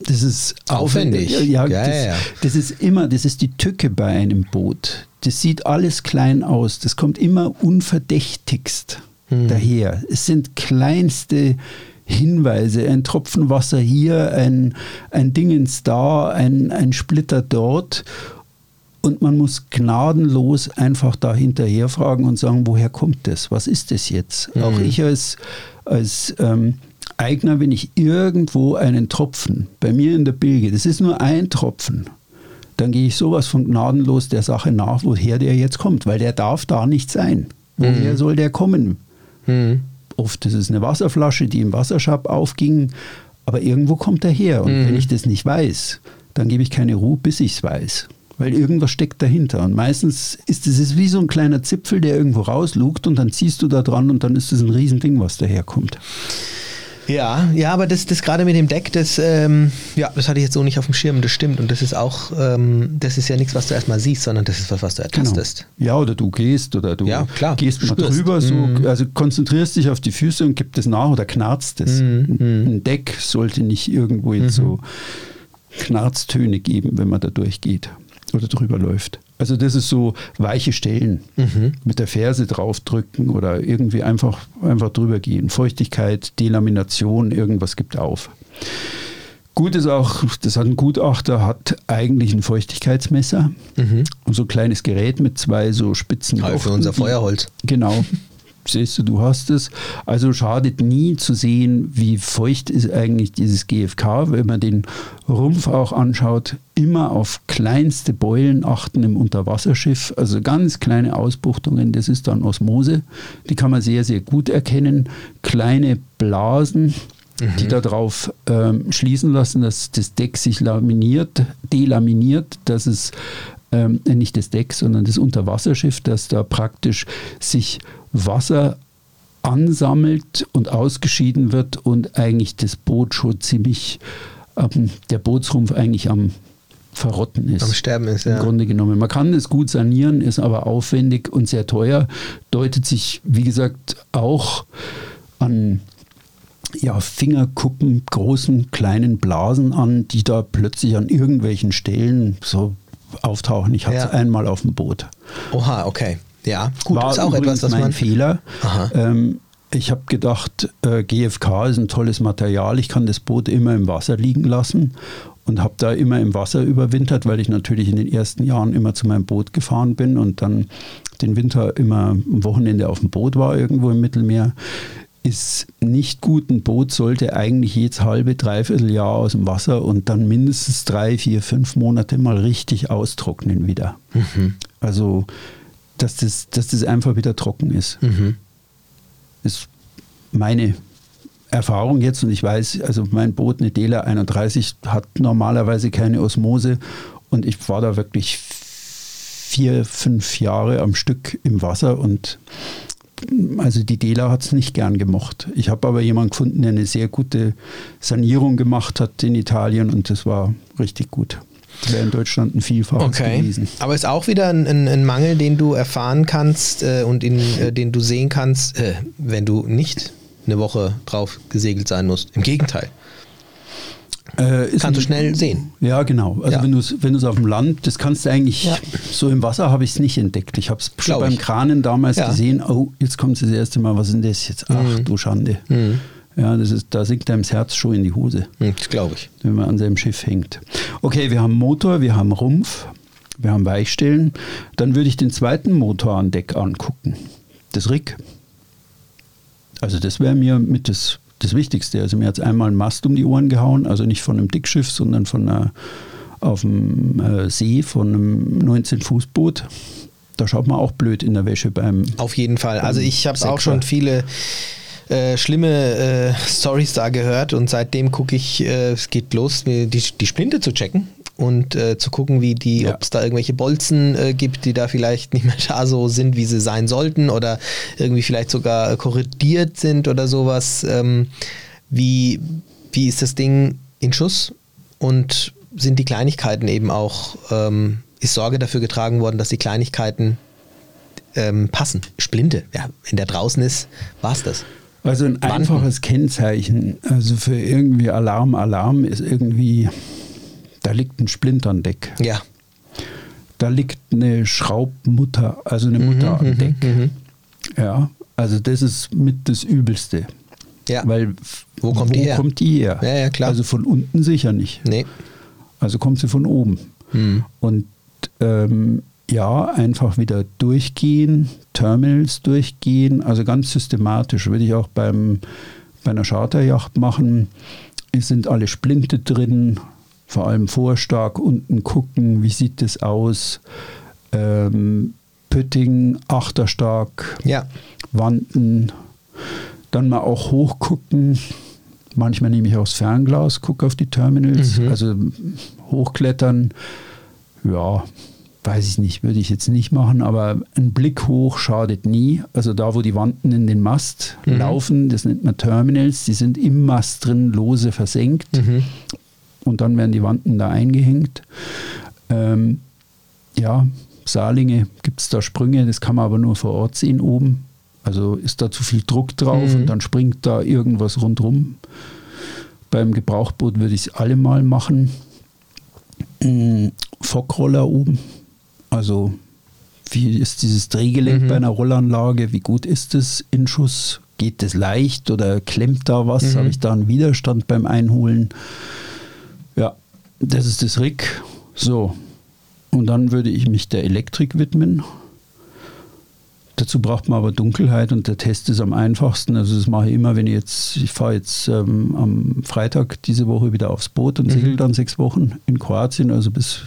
das ist aufwendig. aufwendig. Ja, ja, das, ja, das ist immer, das ist die Tücke bei einem Boot. Das sieht alles klein aus. Das kommt immer unverdächtigst hm. daher. Es sind kleinste Hinweise, ein Tropfen Wasser hier, ein, ein Dingens da, ein, ein Splitter dort und man muss gnadenlos einfach da hinterher fragen und sagen, woher kommt das? Was ist das jetzt? Mhm. Auch ich als, als ähm, Eigner, wenn ich irgendwo einen Tropfen bei mir in der Bilge, das ist nur ein Tropfen, dann gehe ich sowas von gnadenlos der Sache nach, woher der jetzt kommt, weil der darf da nicht sein. Woher mhm. soll der kommen? Mhm. Oft ist es eine Wasserflasche, die im Wasserschab aufging, aber irgendwo kommt er her. Und wenn mhm. ich das nicht weiß, dann gebe ich keine Ruhe, bis ich es weiß weil irgendwas steckt dahinter. Und meistens ist es wie so ein kleiner Zipfel, der irgendwo rauslugt und dann ziehst du da dran und dann ist es ein Riesending, was daherkommt. Ja, ja, aber das, das gerade mit dem Deck, das, ähm, ja, das hatte ich jetzt so nicht auf dem Schirm, das stimmt. Und das ist auch, ähm, das ist ja nichts, was du erstmal siehst, sondern das ist was, was du ertastest. Genau. Ja, oder du gehst oder du ja, klar, gehst mal drüber, so, mhm. also konzentrierst dich auf die Füße und gibst es nach oder knarzt es. Mhm. Ein Deck sollte nicht irgendwo jetzt mhm. so Knarztöne geben, wenn man da durchgeht oder drüber läuft. Also das ist so weiche Stellen mhm. mit der Ferse draufdrücken oder irgendwie einfach, einfach drüber gehen. Feuchtigkeit, Delamination, irgendwas gibt auf. Gut ist auch, das hat ein Gutachter, hat eigentlich ein Feuchtigkeitsmesser mhm. und so ein kleines Gerät mit zwei so spitzen. Ja, für unser Feuerholz. Genau. siehst du, du hast es. Also schadet nie zu sehen, wie feucht ist eigentlich dieses GFK, wenn man den Rumpf auch anschaut, immer auf kleinste Beulen achten im Unterwasserschiff, also ganz kleine Ausbuchtungen, das ist dann Osmose, die kann man sehr, sehr gut erkennen. Kleine Blasen, die mhm. darauf ähm, schließen lassen, dass das Deck sich laminiert, delaminiert, dass es ähm, nicht das Deck, sondern das Unterwasserschiff, das da praktisch sich Wasser ansammelt und ausgeschieden wird und eigentlich das Boot schon ziemlich, ähm, der Bootsrumpf eigentlich am Verrotten ist. Am Sterben ist, ja. Im Grunde genommen. Man kann es gut sanieren, ist aber aufwendig und sehr teuer. Deutet sich, wie gesagt, auch an ja, Fingerkuppen, großen, kleinen Blasen an, die da plötzlich an irgendwelchen Stellen so auftauchen. Ich hatte es ja. einmal auf dem Boot. Oha, okay. Ja, gut, War ist auch etwas, was mein man Fehler. Ähm, ich habe gedacht, äh, GFK ist ein tolles Material. Ich kann das Boot immer im Wasser liegen lassen und habe da immer im Wasser überwintert, weil ich natürlich in den ersten Jahren immer zu meinem Boot gefahren bin und dann den Winter immer am Wochenende auf dem Boot war, irgendwo im Mittelmeer. Ist nicht gut. Ein Boot sollte eigentlich jedes halbe, dreiviertel Jahr aus dem Wasser und dann mindestens drei, vier, fünf Monate mal richtig austrocknen wieder. Mhm. Also dass das, dass das einfach wieder trocken ist. Mhm. Das ist meine Erfahrung jetzt und ich weiß, also mein Boot, eine Dela 31, hat normalerweise keine Osmose und ich war da wirklich vier, fünf Jahre am Stück im Wasser und also die Dela hat es nicht gern gemocht. Ich habe aber jemanden gefunden, der eine sehr gute Sanierung gemacht hat in Italien und das war richtig gut wäre in Deutschland ein Vielfaches okay. gewesen. Aber ist auch wieder ein, ein, ein Mangel, den du erfahren kannst äh, und in, äh, den du sehen kannst, äh, wenn du nicht eine Woche drauf gesegelt sein musst. Im Gegenteil. Äh, kannst du schnell sehen. Ja, genau. Also ja. wenn du es wenn auf dem Land, das kannst du eigentlich, ja. so im Wasser habe ich es nicht entdeckt. Ich habe es schon beim Kranen damals ja. gesehen, oh, jetzt kommt das erste Mal, was ist denn das jetzt? Ach mhm. du Schande. Mhm. Ja, das ist, da sinkt einem das Herz schon in die Hose. Hm, das glaube ich. Wenn man an seinem Schiff hängt. Okay, wir haben Motor, wir haben Rumpf, wir haben Weichstellen. Dann würde ich den zweiten Motor an Deck angucken. Das Rig. Also das wäre mir mit das das Wichtigste. Also mir hat es einmal ein Mast um die Ohren gehauen, also nicht von einem Dickschiff, sondern von einer, auf dem äh, See von einem 19-Fuß-Boot. Da schaut man auch blöd in der Wäsche beim. Auf jeden Fall. Also ich habe auch schon viele äh, schlimme äh, Stories da gehört und seitdem gucke ich, äh, es geht los, die, die Splinte zu checken und äh, zu gucken, wie die, ja. ob es da irgendwelche Bolzen äh, gibt, die da vielleicht nicht mehr da so sind, wie sie sein sollten oder irgendwie vielleicht sogar korrigiert sind oder sowas. Ähm, wie, wie ist das Ding in Schuss und sind die Kleinigkeiten eben auch, ähm, ist Sorge dafür getragen worden, dass die Kleinigkeiten ähm, passen? Splinte, ja, wenn der draußen ist, war es das. Also ein Banden. einfaches Kennzeichen, also für irgendwie Alarm, Alarm ist irgendwie, da liegt ein Splinterndeck. Ja. Da liegt eine Schraubmutter, also eine Mutter mhm, am mhm, Deck. Mhm. Ja, also das ist mit das Übelste. Ja. Weil wo kommt wo die her? Kommt die her? Ja, ja, klar. Also von unten sicher nicht. Nee. Also kommt sie von oben. Mhm. Und ähm, ja, einfach wieder durchgehen, Terminals durchgehen, also ganz systematisch würde ich auch beim, bei einer Charterjacht machen. Es sind alle Splinte drin, vor allem vorstark unten gucken, wie sieht das aus. Ähm, Pütting, Achterstark, ja. Wanden, dann mal auch hochgucken. Manchmal nehme ich auch das Fernglas, gucke auf die Terminals, mhm. also hochklettern. Ja, weiß ich nicht, würde ich jetzt nicht machen, aber ein Blick hoch schadet nie. Also da, wo die Wanden in den Mast mhm. laufen, das nennt man Terminals, die sind im Mast drin lose versenkt mhm. und dann werden die Wanden da eingehängt. Ähm, ja, Saarlinge gibt es da Sprünge, das kann man aber nur vor Ort sehen oben. Also ist da zu viel Druck drauf mhm. und dann springt da irgendwas rundherum. Beim Gebrauchboot würde ich es alle mal machen. Mhm. Fockroller oben, also wie ist dieses Drehgelenk mhm. bei einer Rollanlage? Wie gut ist es in Schuss? Geht es leicht oder klemmt da was? Mhm. Habe ich da einen Widerstand beim Einholen? Ja, das ist das Rig. So. Und dann würde ich mich der Elektrik widmen. Dazu braucht man aber Dunkelheit und der Test ist am einfachsten. Also das mache ich immer, wenn ich jetzt, ich fahre jetzt ähm, am Freitag diese Woche wieder aufs Boot und mhm. segel dann sechs Wochen in Kroatien, also bis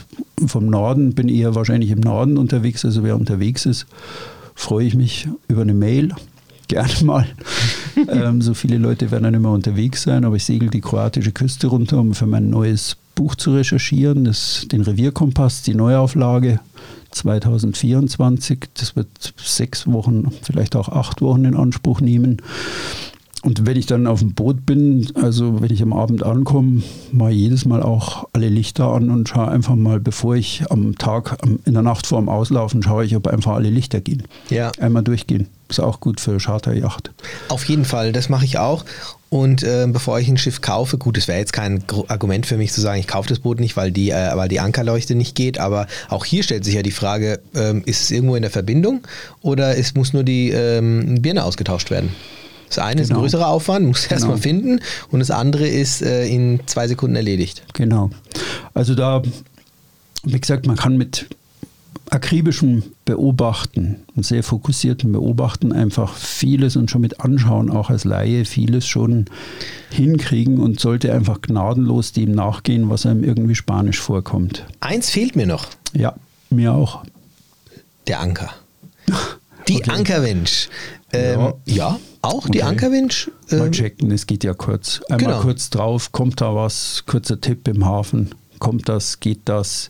vom Norden, bin eher wahrscheinlich im Norden unterwegs, also wer unterwegs ist, freue ich mich über eine Mail. Gerne mal. ähm, so viele Leute werden dann immer unterwegs sein, aber ich segel die kroatische Küste runter, um für mein neues Buch zu recherchieren, das, den Revierkompass, die Neuauflage 2024. Das wird sechs Wochen, vielleicht auch acht Wochen in Anspruch nehmen. Und wenn ich dann auf dem Boot bin, also wenn ich am Abend ankomme, mache jedes Mal auch alle Lichter an und schaue einfach mal, bevor ich am Tag, in der Nacht vor dem Auslaufen, schaue ich, ob einfach alle Lichter gehen. Ja. Einmal durchgehen. Ist auch gut für Charterjacht. Auf jeden Fall, das mache ich auch. Und äh, bevor ich ein Schiff kaufe, gut, es wäre jetzt kein Argument für mich zu sagen, ich kaufe das Boot nicht, weil die, äh, weil die Ankerleuchte nicht geht. Aber auch hier stellt sich ja die Frage, ähm, ist es irgendwo in der Verbindung oder es muss nur die ähm, Birne ausgetauscht werden? Das eine genau. ist ein genau. größerer Aufwand, muss genau. erstmal finden. Und das andere ist äh, in zwei Sekunden erledigt. Genau. Also da, wie gesagt, man kann mit akribischem Beobachten und sehr fokussierten Beobachten einfach vieles und schon mit Anschauen, auch als Laie, vieles schon hinkriegen und sollte einfach gnadenlos dem nachgehen, was einem irgendwie spanisch vorkommt. Eins fehlt mir noch. Ja, mir auch. Der Anker. Die okay. Ankerwinch. Ähm, ja. ja. auch die okay. Ankerwinch. Ähm, Mal checken, es geht ja kurz. Einmal genau. kurz drauf, kommt da was, kurzer Tipp im Hafen, kommt das, geht das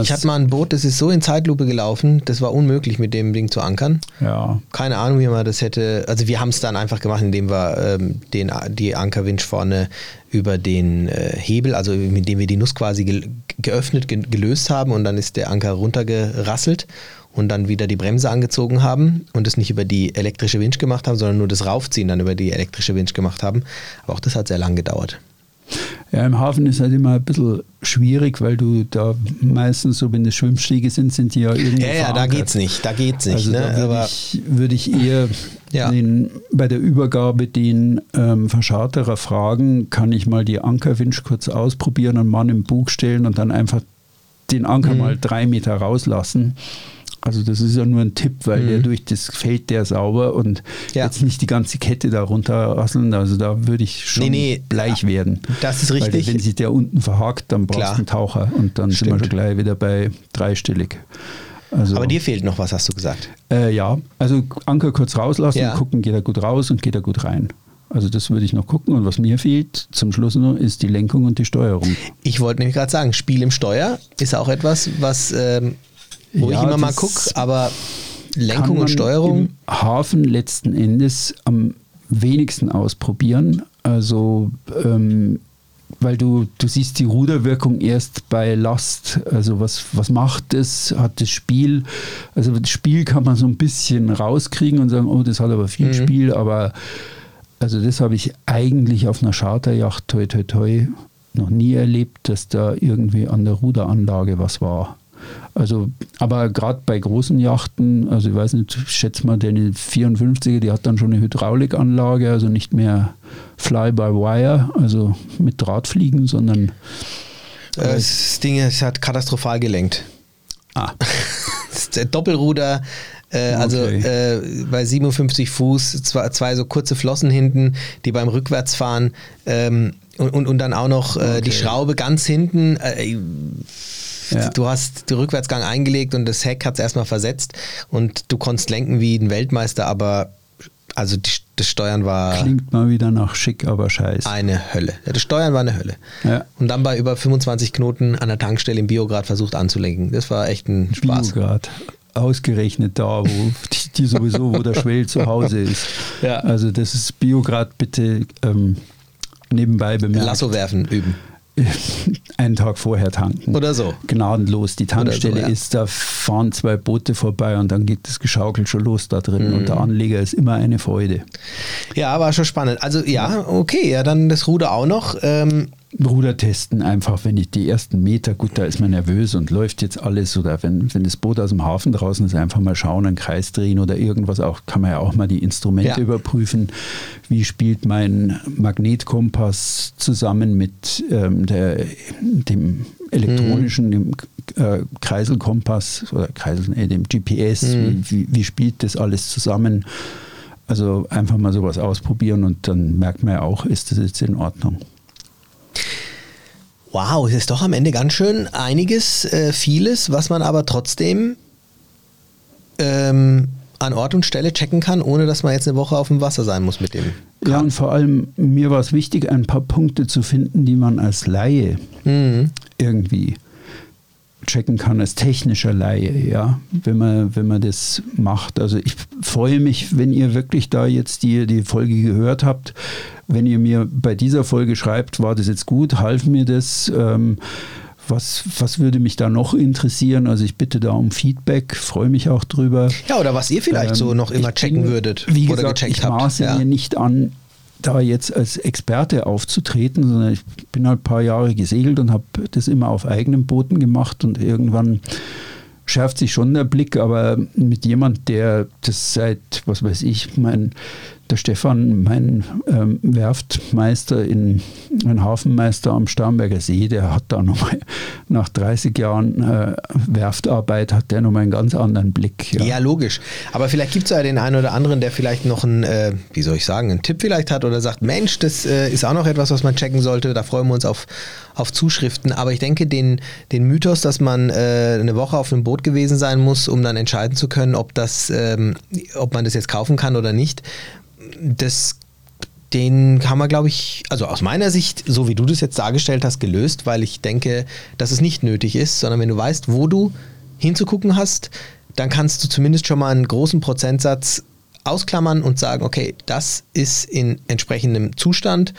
ich hatte mal ein Boot, das ist so in Zeitlupe gelaufen, das war unmöglich mit dem Ding zu ankern. Ja. Keine Ahnung, wie man das hätte. Also wir haben es dann einfach gemacht, indem wir ähm, den, die Ankerwinch vorne über den äh, Hebel, also indem wir die Nuss quasi ge geöffnet, ge gelöst haben und dann ist der Anker runtergerasselt und dann wieder die Bremse angezogen haben und es nicht über die elektrische Winch gemacht haben, sondern nur das Raufziehen dann über die elektrische Winch gemacht haben. Aber auch das hat sehr lang gedauert. Ja, im Hafen ist halt immer ein bisschen schwierig, weil du da meistens so, wenn es Schwimmstiege sind, sind die ja irgendwie. Ja, ja, da geht's nicht, da geht's nicht. Also ne? da würde ich, würd ich, eher ja. den, bei der Übergabe den ähm, Verscharterer fragen, kann ich mal die Ankerwinch kurz ausprobieren, einen Mann im Bug stellen und dann einfach den Anker mhm. mal drei Meter rauslassen. Also das ist ja nur ein Tipp, weil mhm. der durch das fällt der sauber und ja. jetzt nicht die ganze Kette da runterrasseln. Also da würde ich schon nee, nee, bleich werden. Das ist richtig. Weil wenn sich der unten verhakt, dann brauchst du einen Taucher und dann Stimmt. sind wir schon gleich wieder bei dreistellig. Also, Aber dir fehlt noch was, hast du gesagt? Äh, ja, also Anker kurz rauslassen, ja. gucken, geht er gut raus und geht er gut rein. Also das würde ich noch gucken. Und was mir fehlt zum Schluss noch, ist die Lenkung und die Steuerung. Ich wollte nämlich gerade sagen, Spiel im Steuer ist auch etwas, was ähm, wo ja, ich immer mal gucke, aber Lenkung und Steuerung. Im Hafen letzten Endes am wenigsten ausprobieren. Also ähm, weil du, du siehst die Ruderwirkung erst bei Last. Also was, was macht das? Hat das Spiel, also das Spiel kann man so ein bisschen rauskriegen und sagen, oh, das hat aber viel mhm. Spiel, aber also das habe ich eigentlich auf einer Charterjacht toi toi toi noch nie erlebt, dass da irgendwie an der Ruderanlage was war. Also, aber gerade bei großen Yachten, also ich weiß nicht, ich schätze mal, deine 54er, die hat dann schon eine Hydraulikanlage, also nicht mehr Fly-by-Wire, also mit Drahtfliegen, sondern. Äh, das Ding ist, hat katastrophal gelenkt. Ah. Doppelruder, äh, also äh, bei 57 Fuß, zwei, zwei, so kurze Flossen hinten, die beim Rückwärtsfahren ähm, und, und, und, dann auch noch äh, okay. die Schraube ganz hinten. Ja. Du hast den Rückwärtsgang eingelegt und das Heck hat es erstmal versetzt und du konntest lenken wie ein Weltmeister, aber also die, das Steuern war. Klingt mal wieder nach schick, aber scheiße. Eine Hölle. Das Steuern war eine Hölle. Ja. Und dann bei über 25 Knoten an der Tankstelle im Biograd versucht anzulenken. Das war echt ein Spaß. Biograd. Ausgerechnet da, wo die, die sowieso, wo der Schwell zu Hause ist. Ja. Also das ist Biograd bitte ähm, nebenbei bemerkt. Lasso werfen üben. einen Tag vorher tanken. Oder so. Gnadenlos. Die Tankstelle so, ja. ist, da fahren zwei Boote vorbei und dann geht das Geschaukel schon los da drin. Mhm. Und der Anleger ist immer eine Freude. Ja, war schon spannend. Also ja, okay, ja, dann das Ruder auch noch. Ähm, Ruder testen einfach, wenn ich die ersten Meter, gut, da ist man nervös und läuft jetzt alles oder wenn, wenn das Boot aus dem Hafen draußen ist, einfach mal schauen, einen Kreis drehen oder irgendwas auch, kann man ja auch mal die Instrumente ja. überprüfen. Wie spielt mein Magnetkompass zusammen mit ähm, der, dem elektronischen, mhm. dem äh, Kreiselkompass oder Kreisel, äh, dem GPS, mhm. wie, wie spielt das alles zusammen? Also einfach mal sowas ausprobieren und dann merkt man ja auch, ist das jetzt in Ordnung. Wow, es ist doch am Ende ganz schön einiges, äh, vieles, was man aber trotzdem ähm, an Ort und Stelle checken kann, ohne dass man jetzt eine Woche auf dem Wasser sein muss mit dem. Kran. Ja, und vor allem mir war es wichtig, ein paar Punkte zu finden, die man als Laie mhm. irgendwie checken kann als technischer Laie, ja, wenn man, wenn man das macht. Also ich freue mich, wenn ihr wirklich da jetzt die, die Folge gehört habt, wenn ihr mir bei dieser Folge schreibt, war das jetzt gut, half mir das, ähm, was, was würde mich da noch interessieren? Also ich bitte da um Feedback, freue mich auch drüber. Ja, oder was ihr vielleicht ähm, so noch immer checken bin, würdet wie oder gesagt, ich maße ja. mir nicht an, da jetzt als Experte aufzutreten, sondern ich bin halt ein paar Jahre gesegelt und habe das immer auf eigenen Booten gemacht und irgendwann schärft sich schon der Blick, aber mit jemand, der das seit, was weiß ich, mein der Stefan, mein ähm, Werftmeister, in, ein Hafenmeister am Starnberger See, der hat da nochmal nach 30 Jahren äh, Werftarbeit, hat der nochmal einen ganz anderen Blick. Ja, ja logisch. Aber vielleicht gibt es ja den einen oder anderen, der vielleicht noch einen, äh, wie soll ich sagen, einen Tipp vielleicht hat oder sagt, Mensch, das äh, ist auch noch etwas, was man checken sollte. Da freuen wir uns auf, auf Zuschriften. Aber ich denke, den, den Mythos, dass man äh, eine Woche auf einem Boot gewesen sein muss, um dann entscheiden zu können, ob, das, ähm, ob man das jetzt kaufen kann oder nicht, das den kann man, glaube ich, also aus meiner Sicht, so wie du das jetzt dargestellt hast, gelöst, weil ich denke, dass es nicht nötig ist, sondern wenn du weißt, wo du hinzugucken hast, dann kannst du zumindest schon mal einen großen Prozentsatz ausklammern und sagen, okay, das ist in entsprechendem Zustand,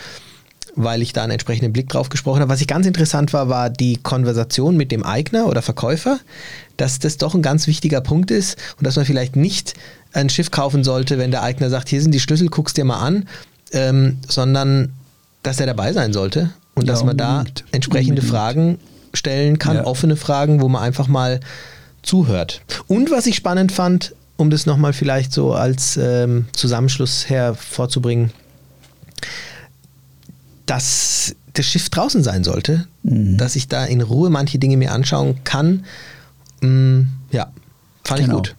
weil ich da einen entsprechenden Blick drauf gesprochen habe. Was ich ganz interessant war, war die Konversation mit dem Eigner oder Verkäufer, dass das doch ein ganz wichtiger Punkt ist und dass man vielleicht nicht ein Schiff kaufen sollte, wenn der Eigner sagt, hier sind die Schlüssel, guckst dir mal an, ähm, sondern dass er dabei sein sollte und ja, dass man unbedingt. da entsprechende unbedingt. Fragen stellen kann, ja. offene Fragen, wo man einfach mal zuhört. Und was ich spannend fand, um das nochmal vielleicht so als ähm, Zusammenschluss hervorzubringen, dass das Schiff draußen sein sollte, mhm. dass ich da in Ruhe manche Dinge mir anschauen kann. Mm, ja, Fand genau. ich gut.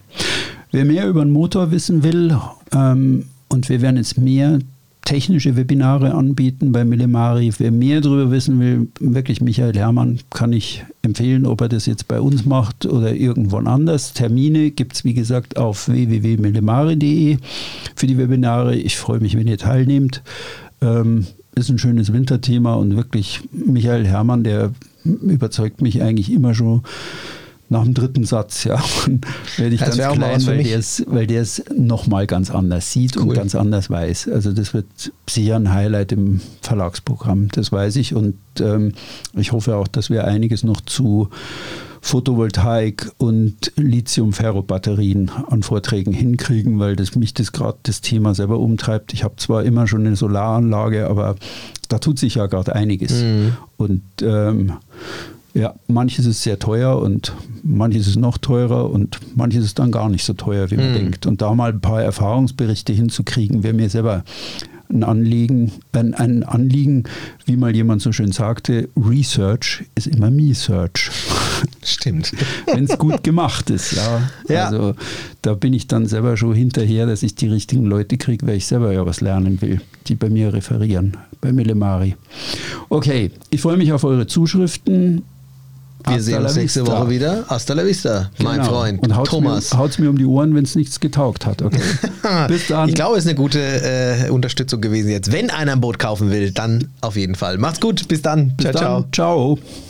Wer mehr über den Motor wissen will, ähm, und wir werden jetzt mehr technische Webinare anbieten bei Millimari. Wer mehr darüber wissen will, wirklich Michael Herrmann kann ich empfehlen, ob er das jetzt bei uns macht oder irgendwann anders. Termine gibt es, wie gesagt, auf www.millimari.de für die Webinare. Ich freue mich, wenn ihr teilnehmt. Ähm, ist ein schönes Winterthema und wirklich Michael Herrmann, der überzeugt mich eigentlich immer schon nach dem dritten Satz, ja, werde ich das ganz klein, weil der, es, weil der es nochmal ganz anders sieht cool. und ganz anders weiß. Also das wird sicher ein Highlight im Verlagsprogramm, das weiß ich. Und ähm, ich hoffe auch, dass wir einiges noch zu Photovoltaik und Lithium-Ferro-Batterien an Vorträgen hinkriegen, weil das mich das gerade das Thema selber umtreibt. Ich habe zwar immer schon eine Solaranlage, aber da tut sich ja gerade einiges. Mhm. Und ähm, ja, manches ist sehr teuer und manches ist noch teurer und manches ist dann gar nicht so teuer, wie man mhm. denkt. Und da mal ein paar Erfahrungsberichte hinzukriegen, wäre mir selber ein Anliegen, ein, ein Anliegen, wie mal jemand so schön sagte, Research ist immer Me-Search. Stimmt. Wenn es gut gemacht ist, ja. ja. Also da bin ich dann selber schon hinterher, dass ich die richtigen Leute kriege, weil ich selber ja was lernen will, die bei mir referieren, bei Millemari. Okay, ich freue mich auf eure Zuschriften. Wir Hasta sehen uns nächste vista. Woche wieder. Hasta la vista, genau. mein Freund Und haut's Thomas. Mir, haut's mir um die Ohren, wenn es nichts getaugt hat. Okay. Bis dann. Ich glaube, es ist eine gute äh, Unterstützung gewesen jetzt. Wenn einer ein Boot kaufen will, dann auf jeden Fall. Macht's gut. Bis dann. Bis ciao, dann. ciao. Ciao.